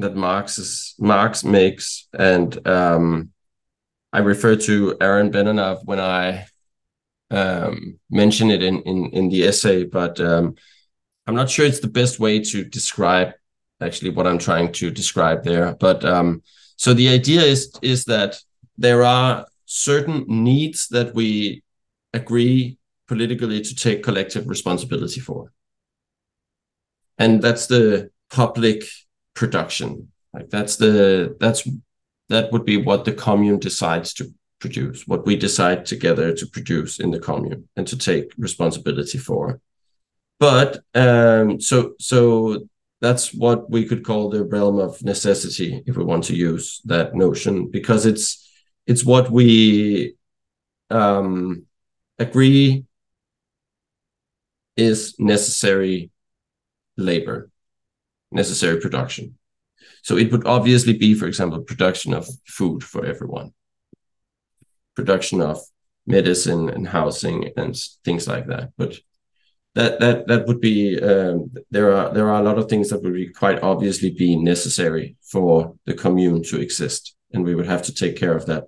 that Marx is, Marx makes, and um, I refer to Aaron Benanav when I um, mention it in, in in the essay, but um, I'm not sure it's the best way to describe actually what I'm trying to describe there. But um, so the idea is is that there are certain needs that we agree politically to take collective responsibility for, and that's the public production. Like that's the that's that would be what the commune decides to produce, what we decide together to produce in the commune and to take responsibility for. But um, so so that's what we could call the realm of necessity if we want to use that notion because it's it's what we um, agree is necessary labor necessary production. So it would obviously be, for example, production of food for everyone, production of medicine and housing and things like that. But that that that would be um, there are there are a lot of things that would be quite obviously be necessary for the commune to exist, and we would have to take care of that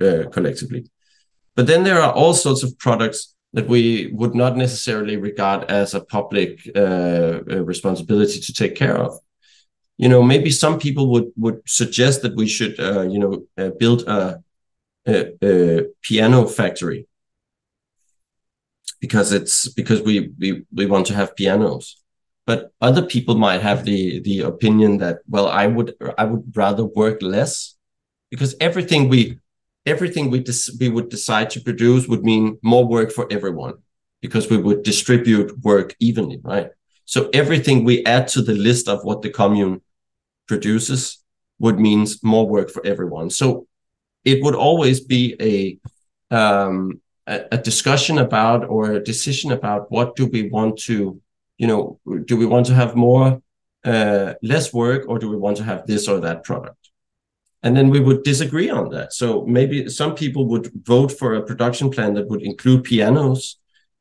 uh, collectively. But then there are all sorts of products that we would not necessarily regard as a public uh, responsibility to take care of. You know, maybe some people would would suggest that we should, uh, you know, uh, build a, a, a, piano factory because it's because we we we want to have pianos. But other people might have the the opinion that well, I would I would rather work less because everything we everything we we would decide to produce would mean more work for everyone because we would distribute work evenly, right? So everything we add to the list of what the commune produces would means more work for everyone. So it would always be a um, a, a discussion about or a decision about what do we want to, you know, do we want to have more uh, less work or do we want to have this or that product? And then we would disagree on that. So maybe some people would vote for a production plan that would include pianos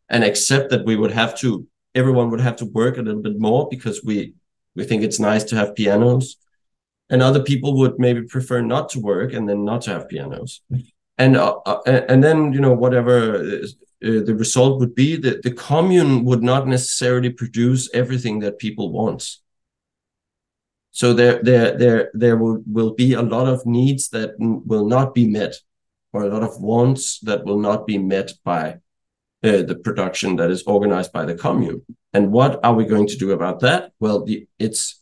and accept that we would have to everyone would have to work a little bit more because we we think it's nice to have pianos. And other people would maybe prefer not to work and then not to have pianos. And uh, uh, and then you know whatever uh, the result would be that the commune would not necessarily produce everything that people want so there, there, there, there will, will be a lot of needs that will not be met, or a lot of wants that will not be met by uh, the production that is organized by the commune. And what are we going to do about that? Well, the, it's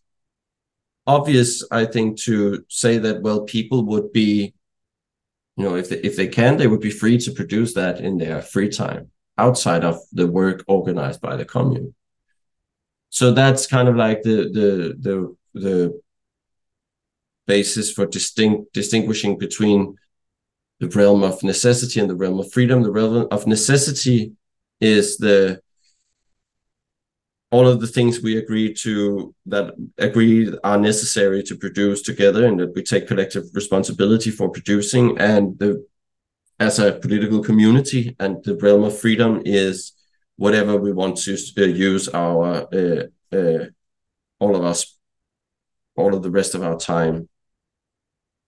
obvious, I think, to say that well, people would be, you know, if they, if they can, they would be free to produce that in their free time outside of the work organized by the commune. So that's kind of like the the the the basis for distinct distinguishing between the realm of necessity and the realm of freedom. The realm of necessity is the all of the things we agree to that agree are necessary to produce together and that we take collective responsibility for producing and the as a political community and the realm of freedom is whatever we want to uh, use our uh, uh, all of us all of the rest of our time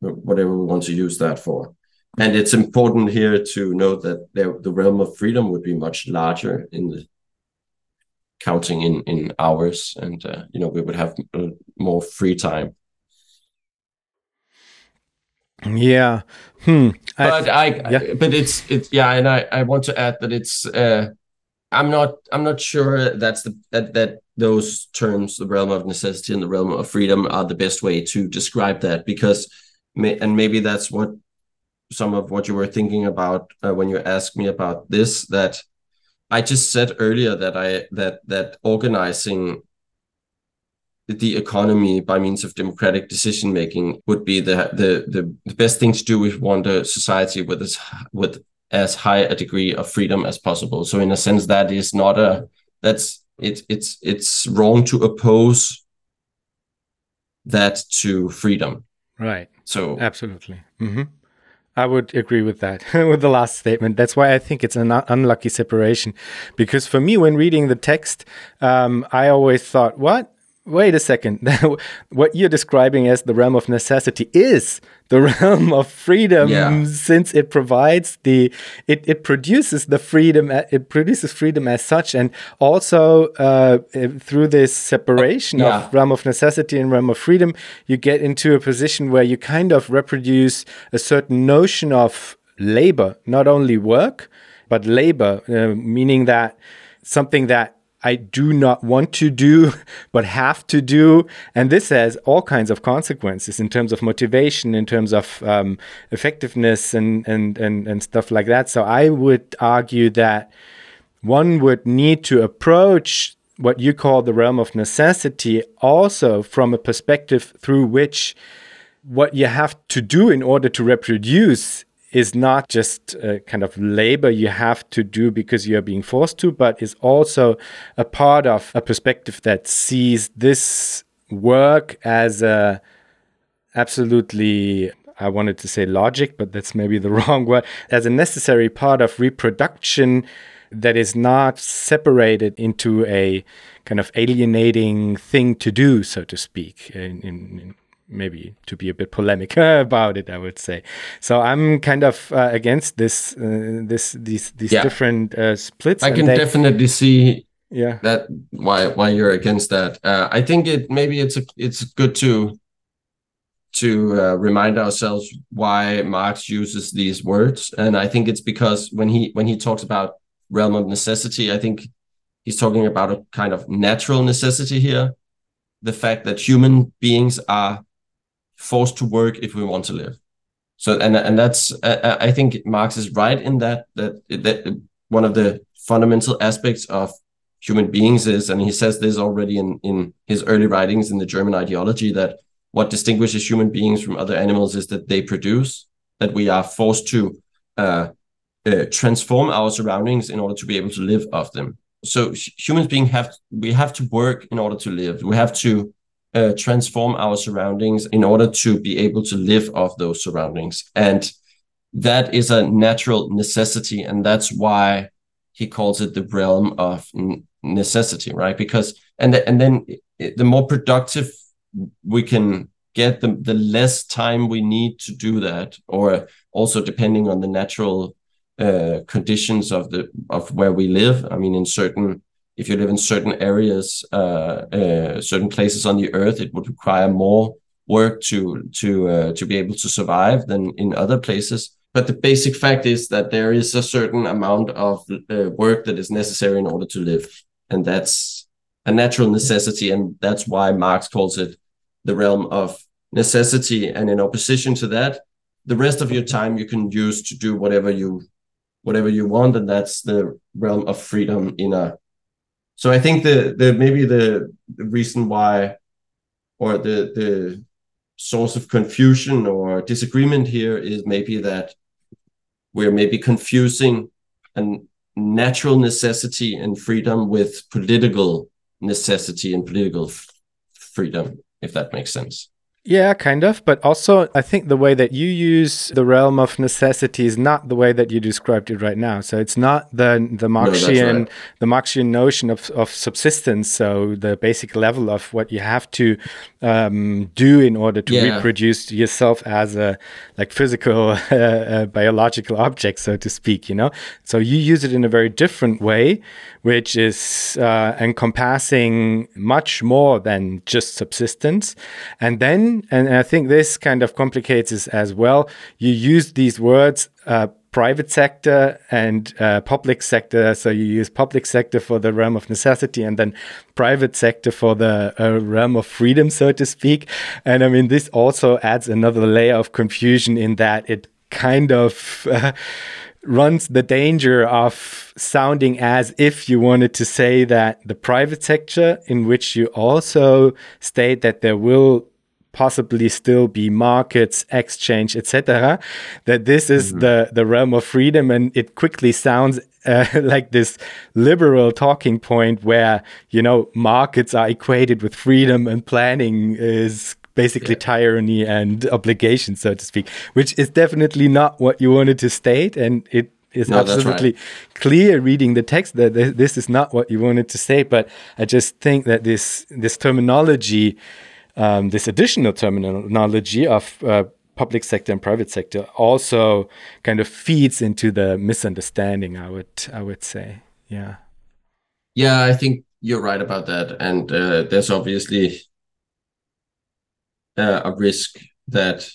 whatever we want to use that for. And it's important here to note that there, the realm of freedom would be much larger in the counting in in hours and uh, you know we would have more free time. Yeah. Hmm. But i, I yeah. but it's it's yeah and i i want to add that it's uh i'm not i'm not sure that's the that that those terms the realm of necessity and the realm of freedom are the best way to describe that because and maybe that's what some of what you were thinking about uh, when you asked me about this that I just said earlier that I that that organizing the economy by means of democratic decision making would be the, the the the best thing to do if we want a society with as with as high a degree of freedom as possible. So in a sense, that is not a that's it it's it's wrong to oppose that to freedom. Right. So absolutely. Mm-hmm. I would agree with that, with the last statement. That's why I think it's an unlucky separation. Because for me, when reading the text, um, I always thought, what? Wait a second. what you're describing as the realm of necessity is the realm of freedom yeah. since it provides the it, it produces the freedom it produces freedom as such and also uh, through this separation yeah. of realm of necessity and realm of freedom you get into a position where you kind of reproduce a certain notion of labor not only work but labor uh, meaning that something that I do not want to do, but have to do. And this has all kinds of consequences in terms of motivation, in terms of um, effectiveness, and, and, and, and stuff like that. So I would argue that one would need to approach what you call the realm of necessity also from a perspective through which what you have to do in order to reproduce is not just kind of labor you have to do because you're being forced to, but is also a part of a perspective that sees this work as a absolutely I wanted to say logic, but that's maybe the wrong word, as a necessary part of reproduction that is not separated into a kind of alienating thing to do, so to speak, in, in, maybe to be a bit polemic about it, I would say. So I'm kind of uh, against this, uh, this, these, these yeah. different uh, splits. I can they, definitely see yeah that why why you're against that. Uh, I think it maybe it's a, it's good to to uh, remind ourselves why Marx uses these words, and I think it's because when he when he talks about realm of necessity, I think he's talking about a kind of natural necessity here the fact that human beings are forced to work if we want to live. So and and that's uh, I think Marx is right in that that that one of the fundamental aspects of human beings is, and he says this already in in his early writings in the German ideology that what distinguishes human beings from other animals is that they produce, that we are forced to uh, uh, transform our surroundings in order to be able to live off them. So humans being have we have to work in order to live. We have to uh, transform our surroundings in order to be able to live off those surroundings. And that is a natural necessity. And that's why he calls it the realm of necessity, right? Because, and, the, and then the more productive we can get, the, the less time we need to do that, or also depending on the natural uh, conditions of the of where we live. I mean, in certain if you live in certain areas, uh, uh, certain places on the earth, it would require more work to to uh, to be able to survive than in other places. But the basic fact is that there is a certain amount of uh, work that is necessary in order to live, and that's a natural necessity, and that's why Marx calls it the realm of necessity. And in opposition to that, the rest of your time you can use to do whatever you whatever you want, and that's the realm of freedom in a so I think the the maybe the, the reason why or the the source of confusion or disagreement here is maybe that we're maybe confusing a natural necessity and freedom with political necessity and political freedom, if that makes sense. Yeah, kind of. But also, I think the way that you use the realm of necessity is not the way that you described it right now. So it's not the the Marxian no, right. the Marxian notion of, of subsistence. So the basic level of what you have to um, do in order to yeah. reproduce yourself as a like physical uh, biological object, so to speak. You know. So you use it in a very different way, which is uh, encompassing much more than just subsistence, and then and I think this kind of complicates it as well, you use these words uh, private sector and uh, public sector. So you use public sector for the realm of necessity and then private sector for the uh, realm of freedom, so to speak. And I mean, this also adds another layer of confusion in that it kind of. Uh, runs the danger of sounding as if you wanted to say that the private sector, in which you also state that there will possibly still be markets, exchange, etc. That this is mm-hmm. the the realm of freedom, and it quickly sounds uh, like this liberal talking point where you know markets are equated with freedom and planning is basically yeah. tyranny and obligation, so to speak, which is definitely not what you wanted to state, and it is no, absolutely right. clear reading the text that this is not what you wanted to say. But I just think that this this terminology um, this additional terminology of uh, public sector and private sector also kind of feeds into the misunderstanding. I would I would say, yeah. Yeah, I think you're right about that, and uh, there's obviously uh, a risk that,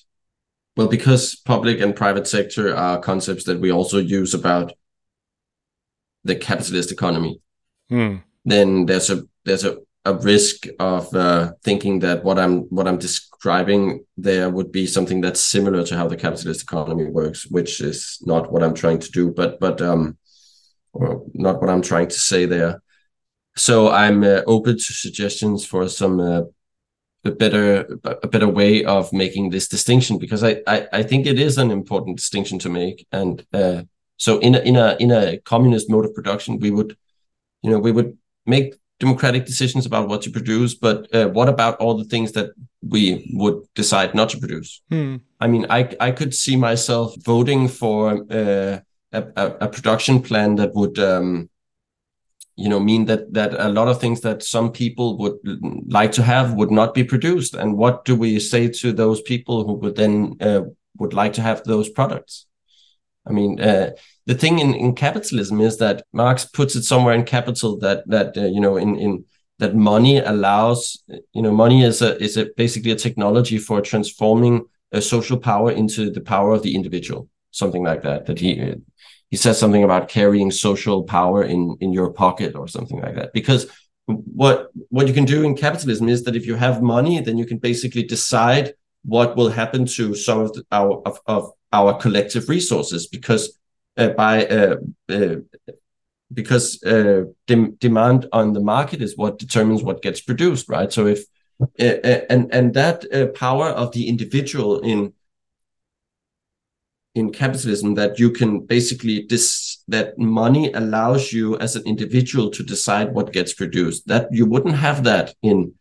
well, because public and private sector are concepts that we also use about the capitalist economy. Hmm. Then there's a there's a a risk of uh, thinking that what I'm what I'm describing there would be something that's similar to how the capitalist economy works, which is not what I'm trying to do, but but um, or not what I'm trying to say there. So I'm uh, open to suggestions for some uh, a better a better way of making this distinction because I, I I think it is an important distinction to make and uh, so in a in a in a communist mode of production we would you know we would make democratic decisions about what to produce, but uh, what about all the things that we would decide not to produce? Hmm. I mean, I I could see myself voting for uh, a, a, production plan that would, um, you know, mean that that a lot of things that some people would like to have would not be produced. And what do we say to those people who would then uh, would like to have those products? I mean, uh, the thing in, in capitalism is that Marx puts it somewhere in capital that that uh, you know in in that money allows you know money is a is a basically a technology for transforming a social power into the power of the individual something like that that he he says something about carrying social power in in your pocket or something like that. Because what what you can do in capitalism is that if you have money then you can basically decide what will happen to some of the, our of, of our collective resources because Uh, by uh, uh, because uh, dem- demand on the market is what determines what gets produced, right? So if uh, and and that power of the individual in in capitalism that you can basically dis that money allows you as an individual to decide what gets produced that you wouldn't have that in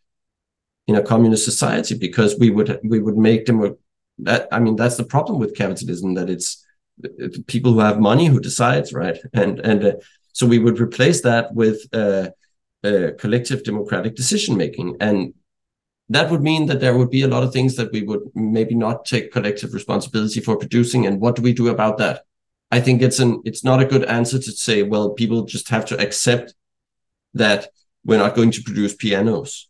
in a communist society because we would we would make them that i mean that's the problem with capitalism that it's people who have money who decides, right? And and uh, so we would replace that with uh, uh, collective democratic decision making, and that would mean that there would be a lot of things that we would maybe not take collective responsibility for producing. And what do we do about that? I think it's an it's not a good answer to say, well, people just have to accept that we're not going to produce pianos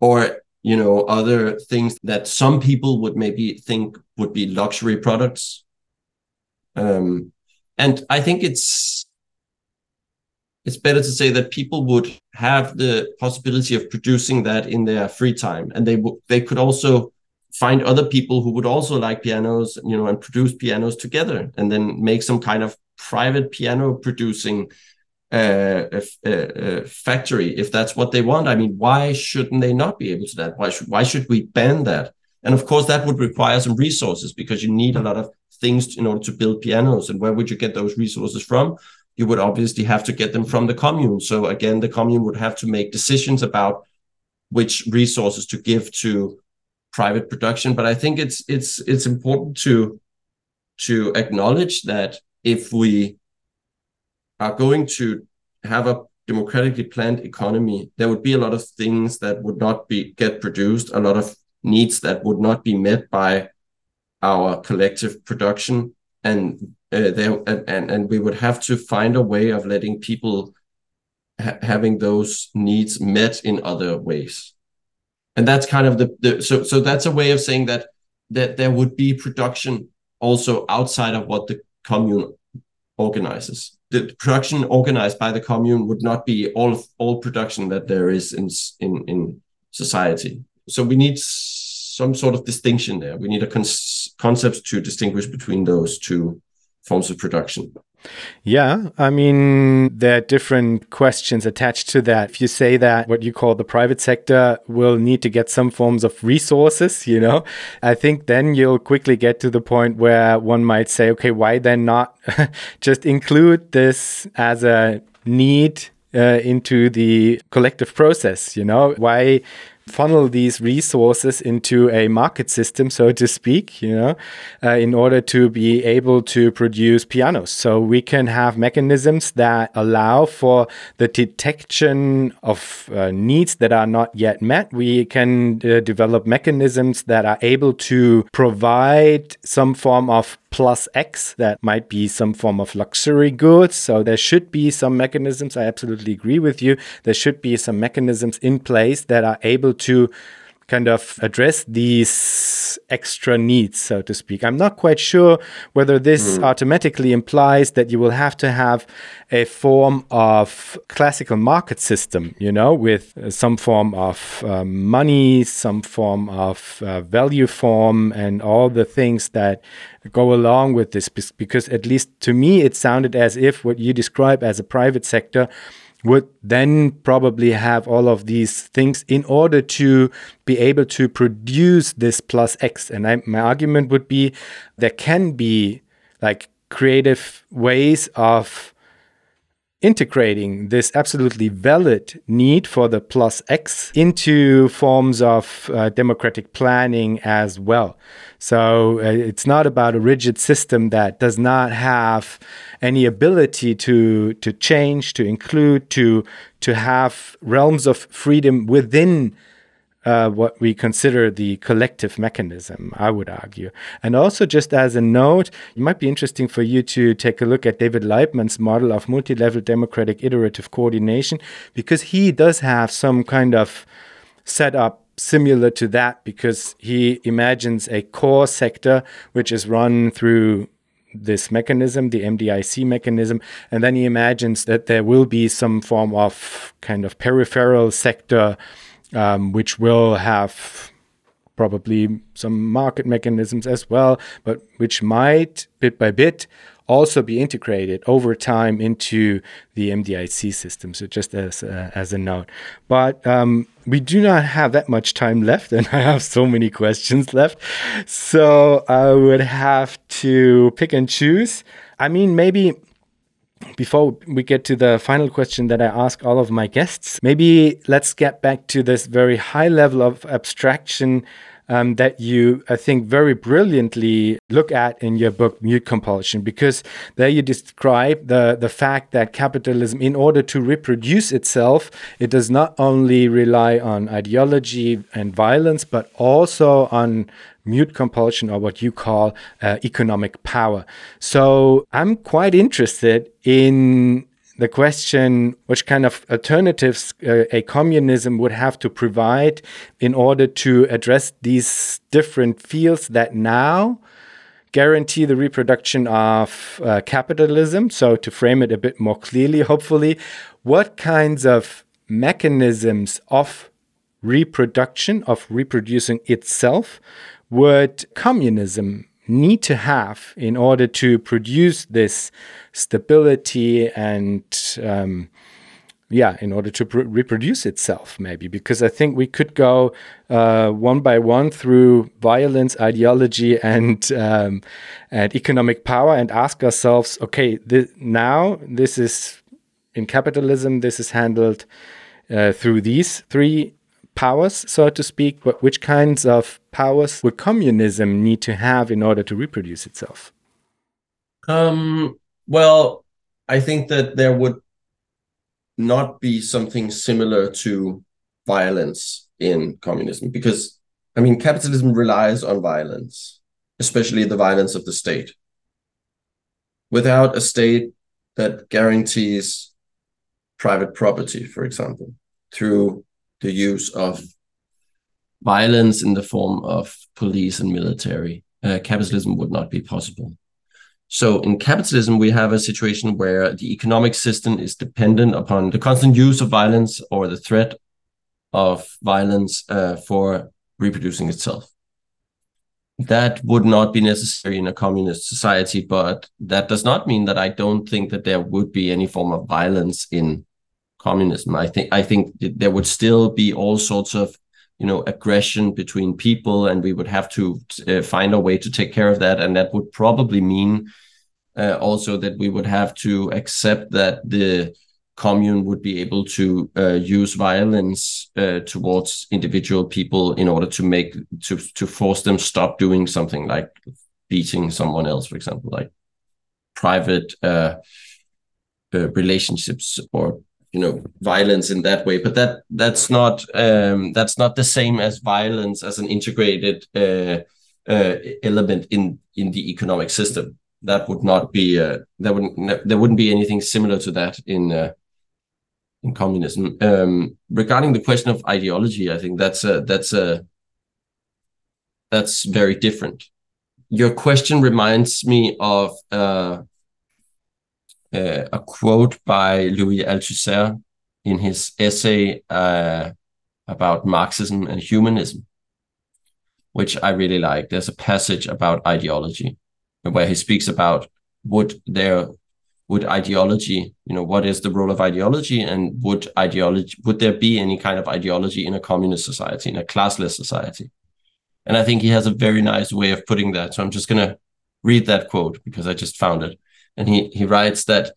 or you know other things that some people would maybe think would be luxury products um, and I think it's it's better to say that people would have the possibility of producing that in their free time, and they they could also find other people who would also like pianos, you know, and produce pianos together, and then make some kind of private piano producing uh, factory if that's what they want. I mean, why shouldn't they not be able to that? Why should why should we ban that? And of course, that would require some resources because you need a lot of things in order to build pianos. And where would you get those resources from? you would obviously have to get them from the commune. So again, the commune would have to make decisions about which resources to give to private production. But I think it's it's it's important to to acknowledge that if we are going to have a democratically planned economy, there would be a lot of things that would not be get produced, a lot of needs that would not be met by our collective production, and uh, there and and we would have to find a way of letting people ha having those needs met in other ways, and that's kind of the, the so so that's a way of saying that that there would be production also outside of what the commune organizes. The production organized by the commune would not be all all production that there is in in in society. So we need some sort of distinction there. We need a con concept to distinguish between those two forms of production. Yeah, I mean, there are different questions attached to that. If you say that what you call the private sector will need to get some forms of resources, you know, I think then you'll quickly get to the point where one might say, okay, why then not just include this as a need uh, into the collective process, you know? Why funnel these resources into a market system, so to speak, you know, uh, in order to be able to produce pianos. So we can have mechanisms that allow for the detection of uh, needs that are not yet met. We can uh, develop mechanisms that are able to provide some form of plus X that might be some form of luxury goods. So there should be some mechanisms. I absolutely agree with you. There should be some mechanisms in place that are able to kind of address these extra needs, so to speak. I'm not quite sure whether this mm. automatically implies that you will have to have a form of classical market system, you know, with some form of uh, money, some form of uh, value form, and all the things that go along with this. Because at least to me, it sounded as if what you describe as a private sector would then probably have all of these things in order to be able to produce this plus X. And I, my argument would be there can be like creative ways of integrating this absolutely valid need for the plus X into forms of uh, democratic planning as well. So uh, it's not about a rigid system that does not have any ability to to change, to include, to to have realms of freedom within uh, what we consider the collective mechanism, I would argue. And also, just as a note, it might be interesting for you to take a look at David Laibman's model of multi level democratic iterative coordination, because he does have some kind of setup similar to that because he imagines a core sector which is run through this mechanism, the MDIC mechanism, and then he imagines that there will be some form of kind of peripheral sector um, which will have probably some market mechanisms as well, but which might bit by bit also be integrated over time into the MDIC system. So just as uh, as a note, but um, we do not have that much time left, and I have so many questions left. So I would have to pick and choose. I mean, maybe before we get to the final question that I ask all of my guests, maybe let's get back to this very high level of abstraction um, that you, I think, very brilliantly look at in your book, Mute Compulsion, because there you describe the, the fact that capitalism, in order to reproduce itself, it does not only rely on ideology and violence, but also on mute compulsion or what you call uh, economic power. So I'm quite interested in the question which kind of alternatives uh, a communism would have to provide in order to address these different fields that now guarantee the reproduction of uh, capitalism. So, to frame it a bit more clearly, hopefully, what kinds of mechanisms of reproduction, of reproducing itself, would communism need to have in order to produce this stability and um, yeah, in order to reproduce itself, maybe, because I think we could go uh, one by one through violence, ideology, and um, and economic power, and ask ourselves, okay, th now this is in capitalism, this is handled uh, through these three powers, so to speak. But which kinds of powers would communism need to have in order to reproduce itself? Um, well, I think that there would not be something similar to violence in communism because I mean capitalism relies on violence, especially the violence of the state. Without a state that guarantees private property, for example, through the use of violence in the form of police and military, uh, capitalism would not be possible. So in capitalism, we have a situation where the economic system is dependent upon the constant use of violence or the threat of violence uh, for reproducing itself. That would not be necessary in a communist society, but that does not mean that I don't think that there would be any form of violence in communism. I think I think there would still be all sorts of you know aggression between people and we would have to uh, find a way to take care of that and that would probably mean uh, also that we would have to accept that the commune would be able to uh, use violence uh, towards individual people in order to make to to force them stop doing something like beating someone else for example like private uh, uh, relationships or you know violence in that way. But that that's not um, that's not the same as violence as an integrated uh, uh, element in in the economic system. That would not be uh, there wouldn't there wouldn't be anything similar to that in uh, in communism. Um, regarding the question of ideology i think that's a that's a that's very different. Your question reminds me of uh, uh, a quote by Louis Althusser in his essay uh, about Marxism and humanism, which I really like. There's a passage about ideology where he speaks about would there would ideology you know what is the role of ideology and would ideology would there be any kind of ideology in a communist society in a classless society? And i think he has a very nice way of putting that. So i'm just going to read that quote because i just found it and he, he writes that,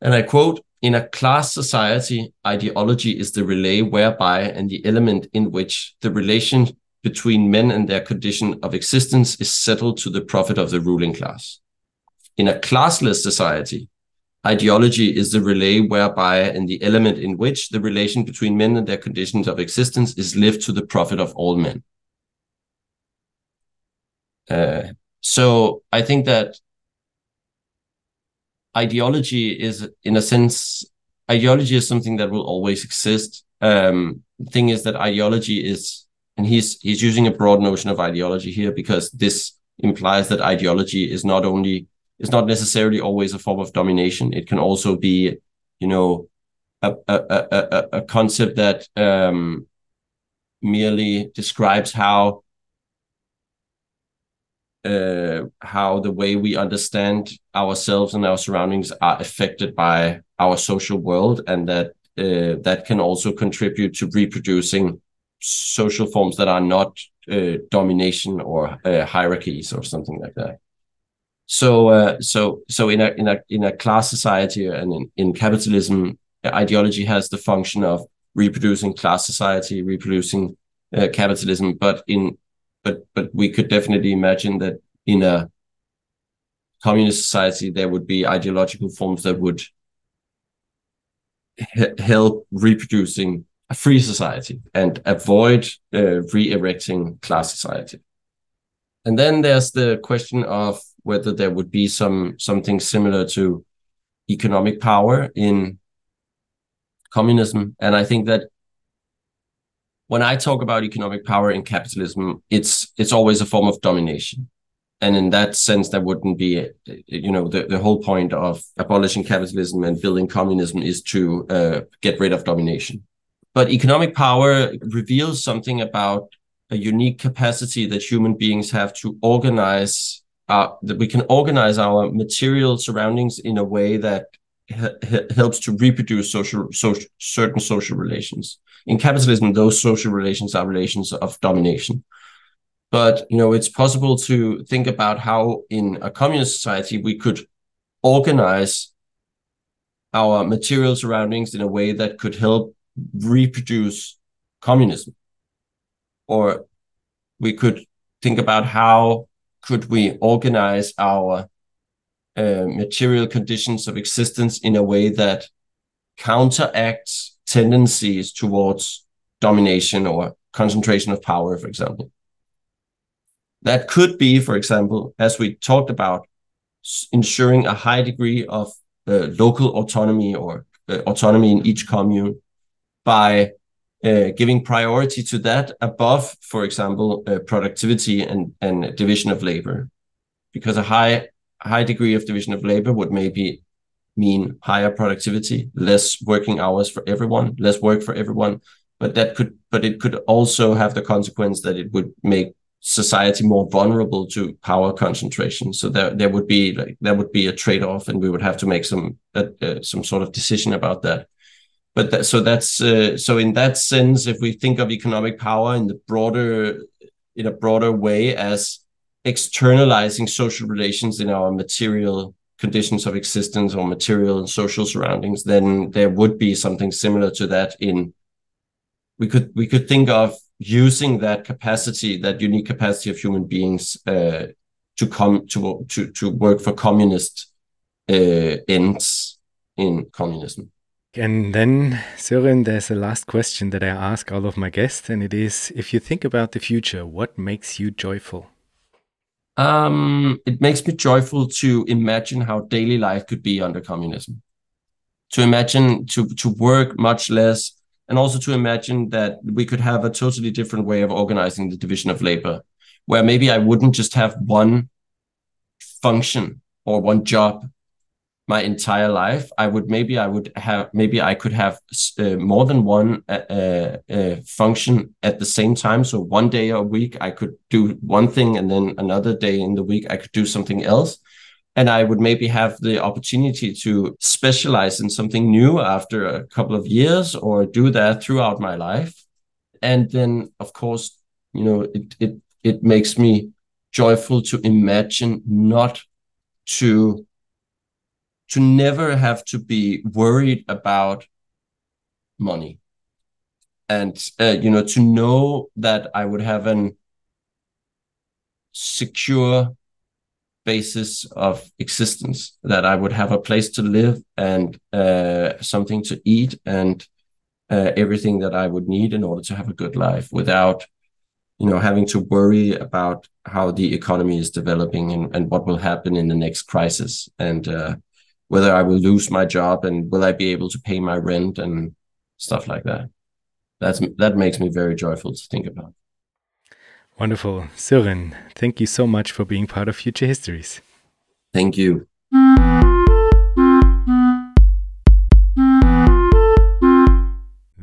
and I quote, in a class society, ideology is the relay whereby and the element in which the relation between men and their condition of existence is settled to the profit of the ruling class. In a classless society, ideology is the relay whereby and the element in which the relation between men and their conditions of existence is lived to the profit of all men. Uh, so I think that ideology is in a sense ideology is something that will always exist. Um the thing is that ideology is and he's he's using a broad notion of ideology here because this implies that ideology is not only is not necessarily always a form of domination. It can also be you know a a a, a concept that um merely describes how uh, how the way we understand ourselves and our surroundings are affected by our social world, and that uh, that can also contribute to reproducing social forms that are not uh, domination or uh, hierarchies or something like that. So, uh, so, so in a in a in a class society and in, in capitalism, ideology has the function of reproducing class society, reproducing uh, capitalism, but in but but we could definitely imagine that in a communist society there would be ideological forms that would help reproducing a free society and avoid uh, re-erecting class society. And then there's the question of whether there would be some something similar to economic power in communism. And i think that when I talk about economic power in capitalism, it's it's always a form of domination. And in that sense, that wouldn't be, you know, the, the whole point of abolishing capitalism and building communism is to uh, get rid of domination. But economic power reveals something about a unique capacity that human beings have to organize, uh, that we can organize our material surroundings in a way that helps to reproduce social, social certain social relations. In capitalism, those social relations are relations of domination. But you know, it's possible to think about how in a communist society we could organize our material surroundings in a way that could help reproduce communism. Or we could think about how could we organize our uh, material conditions of existence in a way that counteracts tendencies towards domination or concentration of power, for example. That could be, for example, as we talked about, ensuring a high degree of uh, local autonomy or uh, autonomy in each commune by uh, giving priority to that above, for example, uh, productivity and, and division of labor. Because a high high degree of division of labor would maybe mean higher productivity, less working hours for everyone, less work for everyone. But that could, but it could also have the consequence that it would make society more vulnerable to power concentration. So there, there would be like there would be a trade off, and we would have to make some uh, uh, some sort of decision about that. But that, so that's uh, so in that sense, if we think of economic power in the broader in a broader way as externalizing social relations in our material conditions of existence or material and social surroundings, then there would be something similar to that in we could we could think of using that capacity, that unique capacity of human beings uh, to come to to to work for communist uh, ends in communism. And then, Søren, there's a last question that I ask all of my guests, and it is if you think about the future, what makes you joyful? Um, it makes me joyful to imagine how daily life could be under communism. To imagine to to work much less, and also to imagine that we could have a totally different way of organizing the division of labor, where maybe I wouldn't just have one function or one job my entire life i would maybe i would have maybe i could have uh, more than one uh, uh, uh, function at the same time. So one day a week i could do one thing and then another day in the week i could do something else. And i would maybe have the opportunity to specialize in something new after a couple of years or do that throughout my life. And then of course you know it it it makes me joyful to imagine not to to never have to be worried about money. And uh, you know to know that i would have an secure basis of existence that i would have a place to live and uh, something to eat and uh, everything that i would need in order to have a good life without you know having to worry about how the economy is developing and, and what will happen in the next crisis. And uh, whether I will lose my job and will I be able to pay my rent and stuff like that. That's that makes me very joyful to think about. Wonderful. Søren, thank you so much for being part of Future Histories. Thank you.